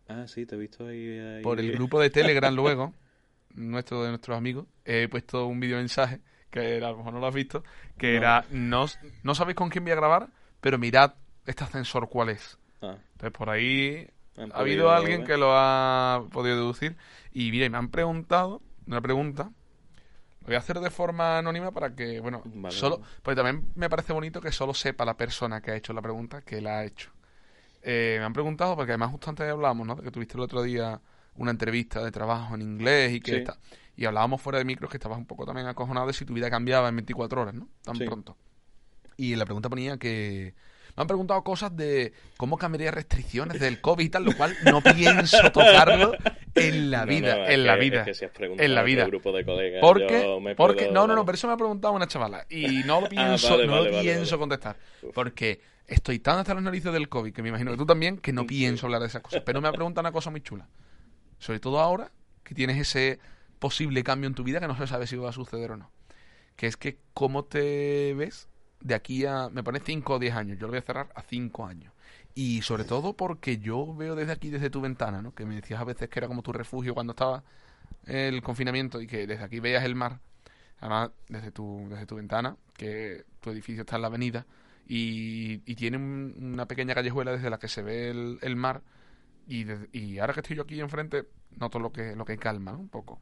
Ah, sí, te he visto ahí. ahí- Por el grupo de Telegram luego, nuestro de nuestros amigos, he puesto un video mensaje que a lo mejor no lo has visto, que No. era, no, no sabéis con quién voy a grabar, pero mirad este ascensor cuál es. Ah, Entonces por ahí han ha habido alguien ver. que lo ha podido deducir. Y mira, y me han preguntado una pregunta. Lo voy a hacer de forma anónima para que, bueno, Vale, solo. Porque también me parece bonito que solo sepa la persona que ha hecho la pregunta que la ha hecho. Eh, me han preguntado, porque además justo antes hablábamos, ¿no? De que tuviste el otro día una entrevista de trabajo en inglés y que Sí. está. Y hablábamos fuera de micros que estabas un poco también acojonado de si tu vida cambiaba en 24 horas, ¿no? Tan Sí. pronto. Y la pregunta ponía que me han preguntado cosas de cómo cambiaría restricciones del COVID y tal, lo cual no pienso tocarlo en la vida, no, en la que- vida. es que si has preguntado en la vida. grupo de colegas, Porque, porque puedo- no, no, no, pero eso me ha preguntado una chavala y no lo pienso, Ah, vale, no vale, lo vale, pienso contestar, Uf. porque estoy tan hasta las narices del COVID que me imagino que tú también que no pienso hablar de esas cosas. Pero me ha preguntado una cosa muy chula, sobre todo ahora que tienes ese posible cambio en tu vida que no se sabe si va a suceder o no, que es que cómo te ves de aquí a, me pone 5 o 10 años, yo lo voy a cerrar a 5 años. Y sobre todo porque yo veo desde aquí, desde tu ventana, ¿no? Que me decías a veces que era como tu refugio cuando estaba el confinamiento y que desde aquí veías el mar. Además, desde tu, desde tu ventana, que tu edificio está en la avenida y, y tiene un- una pequeña callejuela desde la que se ve el, el mar. Y, de- y ahora que estoy yo aquí enfrente, noto lo que, lo que calma ¿no? un poco.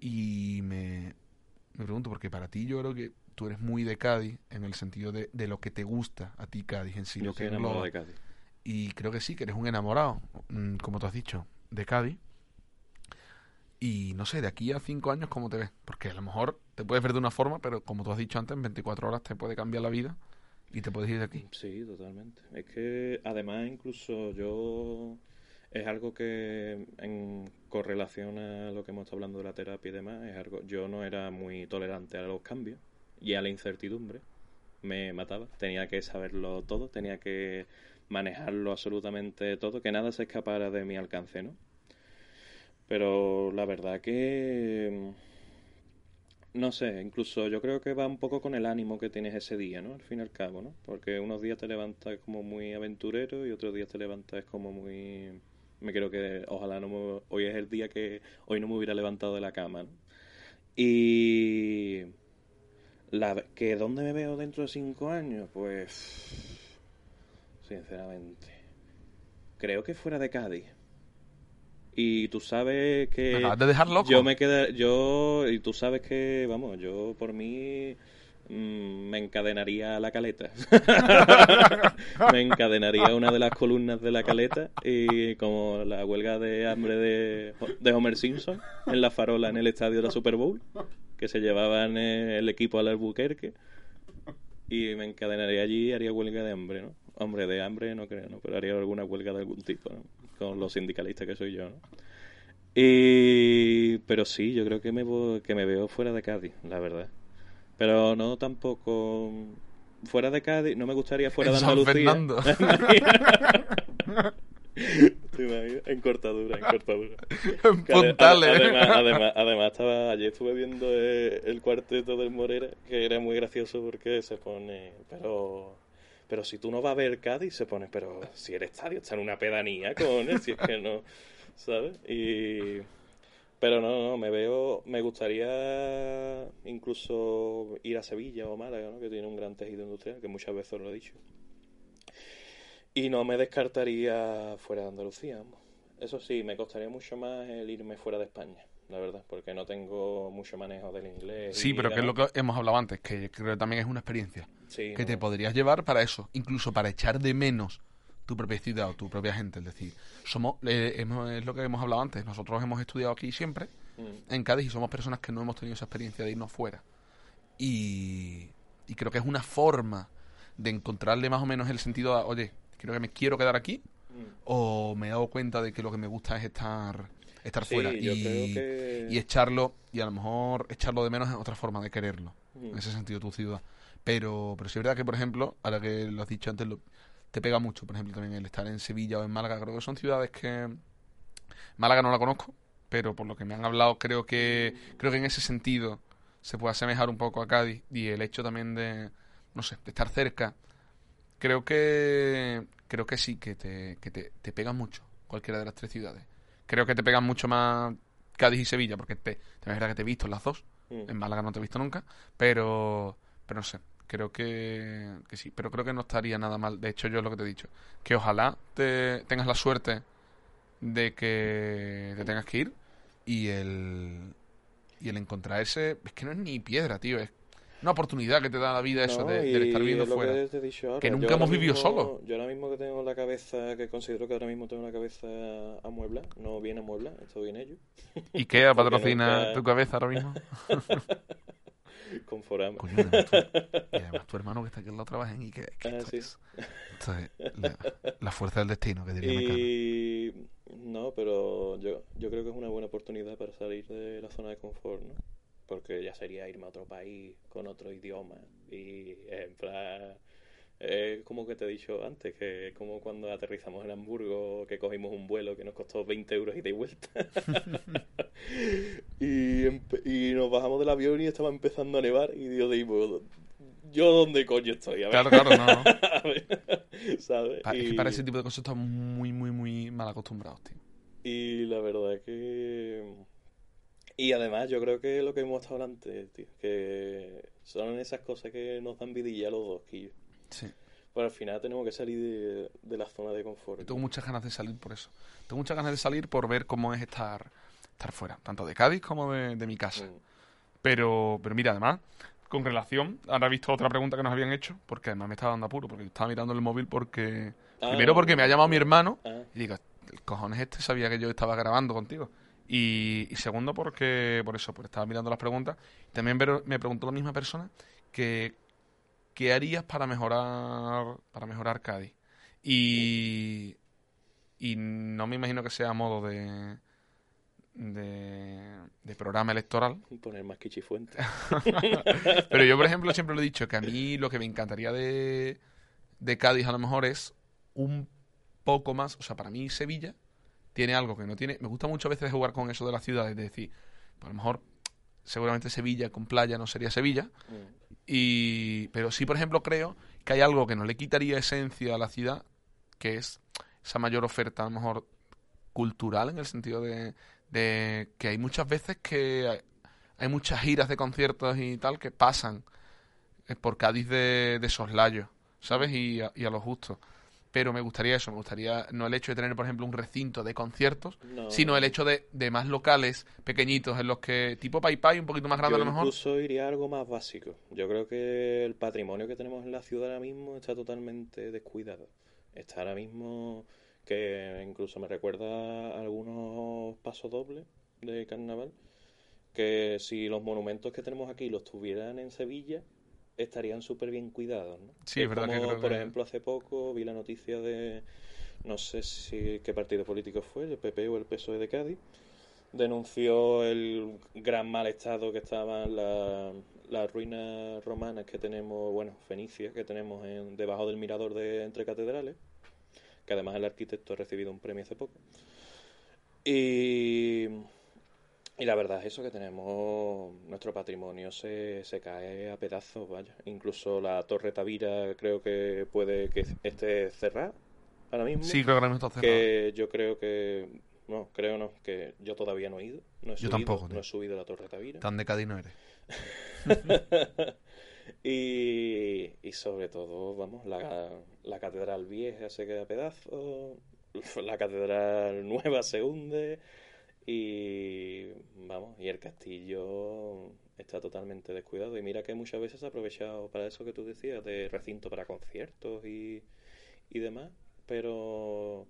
Y me, me pregunto, porque para ti yo creo que tú eres muy de Cádiz en el sentido de, de lo que te gusta a ti Cádiz en sí, Yo lo que engloba. de Cádiz. Y creo que sí, que eres un enamorado, mm, como tú has dicho, de Cádiz. Y no sé, de aquí a cinco años, ¿cómo te ves? Porque a lo mejor te puedes ver de una forma, pero como tú has dicho antes, en 24 horas te puede cambiar la vida y te puedes ir de aquí. Sí, totalmente. Es que además incluso yo es algo que en correlación a lo que hemos estado hablando de la terapia y demás, es algo yo no era muy tolerante a los cambios y a la incertidumbre. Me mataba, tenía que saberlo todo, tenía que manejarlo absolutamente todo, que nada se escapara de mi alcance, ¿no? Pero la verdad que no sé, incluso yo creo que va un poco con el ánimo que tienes ese día, ¿no? Al fin y al cabo, ¿no? Porque unos días te levantas como muy aventurero y otros días te levantas como muy... Me creo que ojalá no me... Hoy es el día que hoy no me hubiera levantado de la cama, ¿no? Y... La... ¿Que dónde me veo dentro de cinco años? Pues... Sinceramente. Creo que fuera de Cádiz. Y tú sabes que... Me acabas de dejar loco. Yo me quedé, yo, y tú sabes que, vamos, yo por mí me encadenaría a la caleta. me encadenaría a una de las columnas de la caleta y como la huelga de hambre de, Homer Simpson en la farola en el estadio de la Super Bowl, que se llevaban eh, el equipo al Albuquerque. Y me encadenaría allí y haría huelga de hambre, ¿no? Hombre, de hambre no creo, ¿no? Pero haría alguna huelga de algún tipo, ¿no? Con los sindicalistas que soy yo, ¿no? Y... Pero sí, yo creo que me, que me veo fuera de Cádiz, la verdad. Pero no tampoco... Fuera de Cádiz, no me gustaría fuera de Andalucía. En cortadura, en cortadura. En puntales. Además, además, además estaba, ayer estuve viendo el cuarteto del Morera, que era muy gracioso porque se pone, pero, pero si tú no vas a ver Cádiz, se pone, pero si el estadio está en una pedanía, con si es que no, ¿sabes? Y, pero no, no, me veo, me gustaría incluso ir a Sevilla o Málaga, ¿no? Que tiene un gran tejido industrial, que muchas veces lo he dicho. Y no me descartaría fuera de Andalucía, vamos. Eso sí, me costaría mucho más el irme fuera de España, la verdad, porque no tengo mucho manejo del inglés. Sí, pero que es lo que hemos hablado antes, que creo que también es una experiencia Sí, que te podrías llevar para eso, incluso para echar de menos tu propia ciudad o tu propia gente. Es decir, somos, eh, es lo que hemos hablado antes, nosotros hemos estudiado aquí siempre, Mm, en Cádiz, y somos personas que no hemos tenido esa experiencia de irnos fuera. Y, y creo que es una forma de encontrarle más o menos el sentido a, oye, creo que me quiero quedar aquí, mm. o me he dado cuenta de que lo que me gusta es estar estar Sí, fuera y, que... y echarlo, y a lo mejor echarlo de menos es otra forma de quererlo, Mm. en ese sentido tu ciudad. Pero, pero sí es verdad que, por ejemplo, ahora que lo has dicho antes, lo- te pega mucho, por ejemplo, también el estar en Sevilla o en Málaga, creo que son ciudades que... Málaga no la conozco, pero por lo que me han hablado creo que creo que en ese sentido se puede asemejar un poco a Cádiz. Y el hecho también de no sé de estar cerca creo que creo que sí que te que te, te pegan mucho cualquiera de las tres ciudades. Creo que te pegan mucho más Cádiz y Sevilla porque te, te es verdad que te he visto en las dos. Mm. en Málaga no te he visto nunca pero pero no sé creo que, que sí pero creo que no estaría nada mal de hecho yo es lo que te he dicho que ojalá te tengas la suerte de que te tengas que ir y el y el encontrar ese es que no es ni piedra tío es una oportunidad que te da la vida eso No, de, y estar viviendo fuera que ahora. Yo nunca hemos vivido solos. Yo ahora mismo que tengo la cabeza, que considero que ahora mismo tengo la cabeza amueblada, no viene amueblada, esto viene ello, Ikea Porque patrocina nunca- tu cabeza ahora mismo con forama. Coño, además tú, y además tu hermano que está aquí al lado trabaja en Ikea que Ah, sí. es, la, la fuerza del destino que diría Mecano. Y no, pero yo, yo creo que es una buena oportunidad para salir de la zona de confort, ¿no? Porque ya sería irme a otro país con otro idioma y en plan es como que te he dicho antes, que es como cuando aterrizamos en Hamburgo, que cogimos un vuelo que nos costó 20 euros ida y vuelta. y, y nos bajamos del avión y estaba empezando a nevar y yo digo, ¿yo dónde coño estoy? A ver, Claro, claro, no, ¿sabes? Es que para ese tipo de cosas estamos muy, muy, muy mal acostumbrados, tío. Y la verdad es que... Y además yo creo que lo que hemos estado antes, tío, que son esas cosas que nos dan vidilla a los dos, Quillo. Sí. Pero al final tenemos que salir de, de la zona de confort. Yo tengo muchas ganas de salir por eso. Tengo muchas ganas de salir por ver cómo es estar, estar fuera, tanto de Cádiz como de, de mi casa. Mm. Pero, pero mira, además, con relación, ahora he visto otra pregunta que nos habían hecho, porque además me estaba dando apuro, porque estaba mirando el móvil porque... Ah, primero porque me ha llamado mi hermano Ah, y digo, el cojones este sabía que yo estaba grabando contigo. Y, y segundo porque, por eso, pues estaba mirando las preguntas. También me preguntó la misma persona que qué harías para mejorar para mejorar Cádiz. Y, y no me imagino que sea a modo de, de, de programa electoral. poner más quichifuente. Pero yo, por ejemplo, siempre lo he dicho que a mí lo que me encantaría de, de Cádiz a lo mejor es un poco más, o sea, para mí Sevilla tiene algo que no tiene. Me gusta mucho a veces jugar con eso de las ciudades, de decir, pues a lo mejor seguramente Sevilla con playa no sería Sevilla, Mm. y pero sí, por ejemplo, creo que hay algo que no le quitaría esencia a la ciudad, que es esa mayor oferta a lo mejor cultural en el sentido de, de que hay muchas veces que hay, hay muchas giras de conciertos y tal que pasan eh, por Cádiz de, de soslayo, ¿sabes? Y a, y a lo justo. Pero me gustaría eso, me gustaría no el hecho de tener, por ejemplo, un recinto de conciertos, No, sino el hecho de, de más locales pequeñitos en los que, tipo Pai Pai, un poquito más grande Yo a lo mejor. incluso iría a algo más básico. Yo creo que el patrimonio que tenemos en la ciudad ahora mismo está totalmente descuidado. Está ahora mismo que incluso me recuerda a algunos pasos dobles de carnaval, que si los monumentos que tenemos aquí los tuvieran en Sevilla, estarían súper bien cuidados, ¿no? Sí, es verdad que como, creo por que- ejemplo, hace poco vi la noticia de, no sé si qué partido político fue, el PP o el PSOE de Cádiz, denunció el gran mal estado que estaban la- las ruinas romanas que tenemos, bueno, fenicias que tenemos en, debajo del mirador de entre catedrales, que además el arquitecto ha recibido un premio hace poco. Y, y la verdad es eso que tenemos, nuestro patrimonio se, se cae a pedazos, vaya. Incluso la Torre Tavira creo que puede que esté cerrada ahora mismo Sí, creo que ahora mismo está cerrado. que yo creo que no creo no que yo todavía no he ido no he Yo subido, tampoco, tío. no he subido la Torre Tavira Tan de Cádiz no eres. y, y sobre todo vamos la, la catedral vieja se queda a pedazos la catedral nueva se hunde y vamos y el castillo está totalmente descuidado y mira que muchas veces se ha aprovechado para eso que tú decías de recinto para conciertos y, y demás pero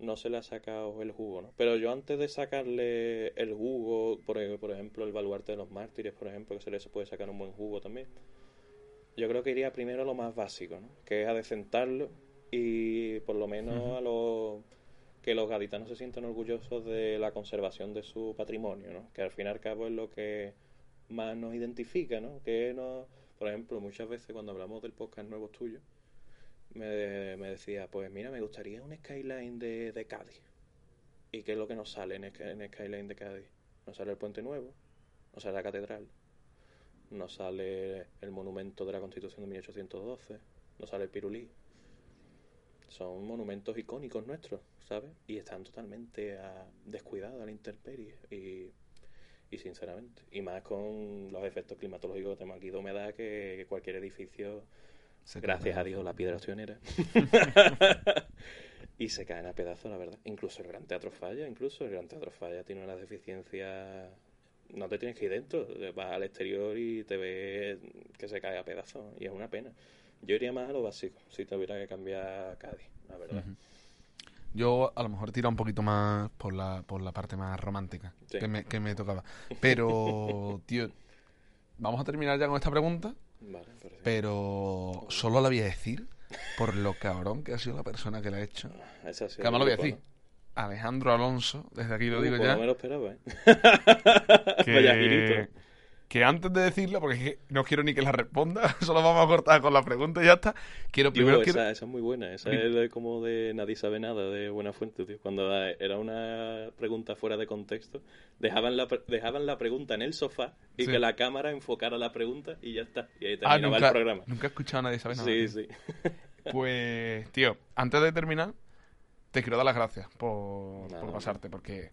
no se le ha sacado el jugo, ¿no? Pero yo antes de sacarle el jugo, por, e- por ejemplo, el baluarte de los mártires, por ejemplo, que se le puede sacar un buen jugo también, yo creo que iría primero a lo más básico, ¿no? Que es adecentarlo y por lo menos a lo que los gaditanos se sientan orgullosos de la conservación de su patrimonio, ¿no? Que al fin y al cabo es lo que más nos identifica, ¿no? Que nos, por ejemplo, muchas veces cuando hablamos del podcast nuevo tuyo, me, me decía, pues mira, me gustaría un skyline de, Cádiz. ¿Y qué es lo que nos sale en, en skyline de Cádiz? Nos sale el Puente Nuevo, nos sale la Catedral, nos sale el monumento de la Constitución de 1812, nos sale el Pirulí. Son monumentos icónicos nuestros, ¿sabes? Y están totalmente a, descuidados a la intemperie. Y, y sinceramente, y más con los efectos climatológicos que tenemos aquí de humedad, que, cualquier edificio, gracias a Dios, la piedra pionera. y se caen a pedazos, la verdad. Incluso el Gran Teatro Falla, incluso el Gran Teatro Falla tiene una deficiencia no te tienes que ir dentro, vas al exterior y te ves que se cae a pedazos y es una pena. Yo iría más a lo básico, si tuviera que cambiar Cádiz, la verdad. Yo a lo mejor tira un poquito más por la, por la parte más romántica que, me, que me tocaba. Pero, tío, vamos a terminar ya con esta pregunta. Vale, pero solo la voy a decir por lo cabrón que ha sido la persona que la ha hecho. Ah, que además lo voy a decir. Alejandro Alonso, desde aquí lo uh, digo pues ya. No me lo esperaba, ¿eh? que, que antes de decirlo, porque no quiero ni que la responda, solo vamos a cortar con la pregunta y ya está. Quiero primero. esa, esa, es muy buena, esa es como de Nadie sabe nada, de Buena Fuente, tío. Cuando era una pregunta fuera de contexto, dejaban la, dejaban la pregunta en el sofá y que la cámara enfocara la pregunta y ya está. Y ahí ah, terminaba el programa. Nunca he escuchado a Nadie sabe nada. Sí, sí. Pues, tío, antes de terminar, te quiero dar las gracias por, pasarte, porque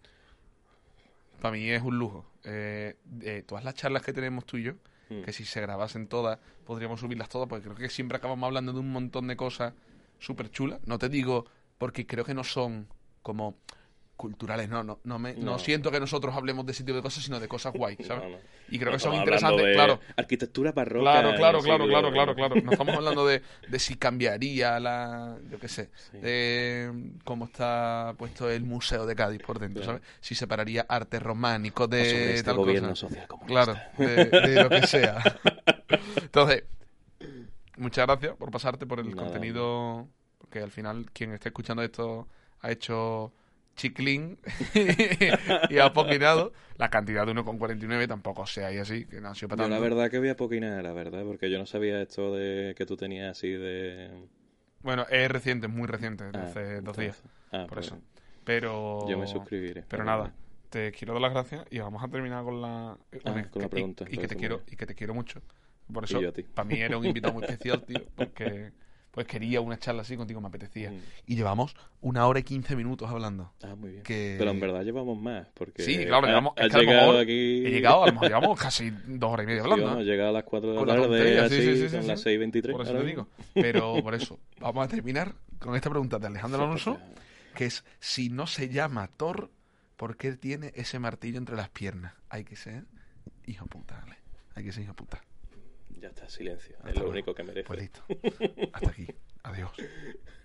para mí es un lujo. Eh, todas las charlas que tenemos tú y yo, hmm. que si se grabasen todas, podríamos subirlas todas, porque creo que siempre acabamos hablando de un montón de cosas súper chulas. No te digo porque creo que no son como culturales, no, no, no, me, no. siento que nosotros hablemos de ese tipo de cosas, sino de cosas guay, ¿sabes? y creo que son interesantes, claro. Arquitectura barroca. Claro, claro, claro, claro, claro, claro. No estamos hablando de, de si cambiaría la, yo qué sé, de cómo está puesto el museo de Cádiz por dentro, ¿sabes? Si separaría arte románico de este tal gobierno social Claro, de, lo que sea. Entonces, muchas gracias por pasarte por el contenido, porque al final quien esté escuchando esto ha hecho chiclín y ha poquinado. La cantidad de 1,49 tampoco sea ahí así, que no ha sido para La verdad que voy a poquinar, la verdad, porque yo no sabía esto de que tú tenías así de... Bueno, es reciente, es muy reciente, ah, hace dos días. Ah, por pues eso. Pero... Yo me suscribiré. Pero nada, te quiero dar las gracias y vamos a terminar con la, ah, con la pregunta. Y, que te quiero, y que te quiero mucho. Por eso, para mí era un invitado muy especial, tío, porque pues quería una charla así contigo, me apetecía. Mm. Y llevamos una hora y quince minutos hablando. Ah, muy bien. Pero en verdad llevamos más, porque... Sí, claro, llevamos... llegado aquí... He llegado, a lo mejor llevamos casi dos horas y media hablando. Sí, hemos llegado a las cuatro de la tarde, así, sí, sí, son las seis veintitrés. Por eso te digo. Pero por eso, vamos a terminar con esta pregunta de Alejandro Alonso, que es, si no se llama Thor, ¿por qué tiene ese martillo entre las piernas? Hay que ser hijo puta. Hay que ser hijo puta. Ya está, silencio. Es lo único que merece. Pues listo. Hasta aquí. Adiós.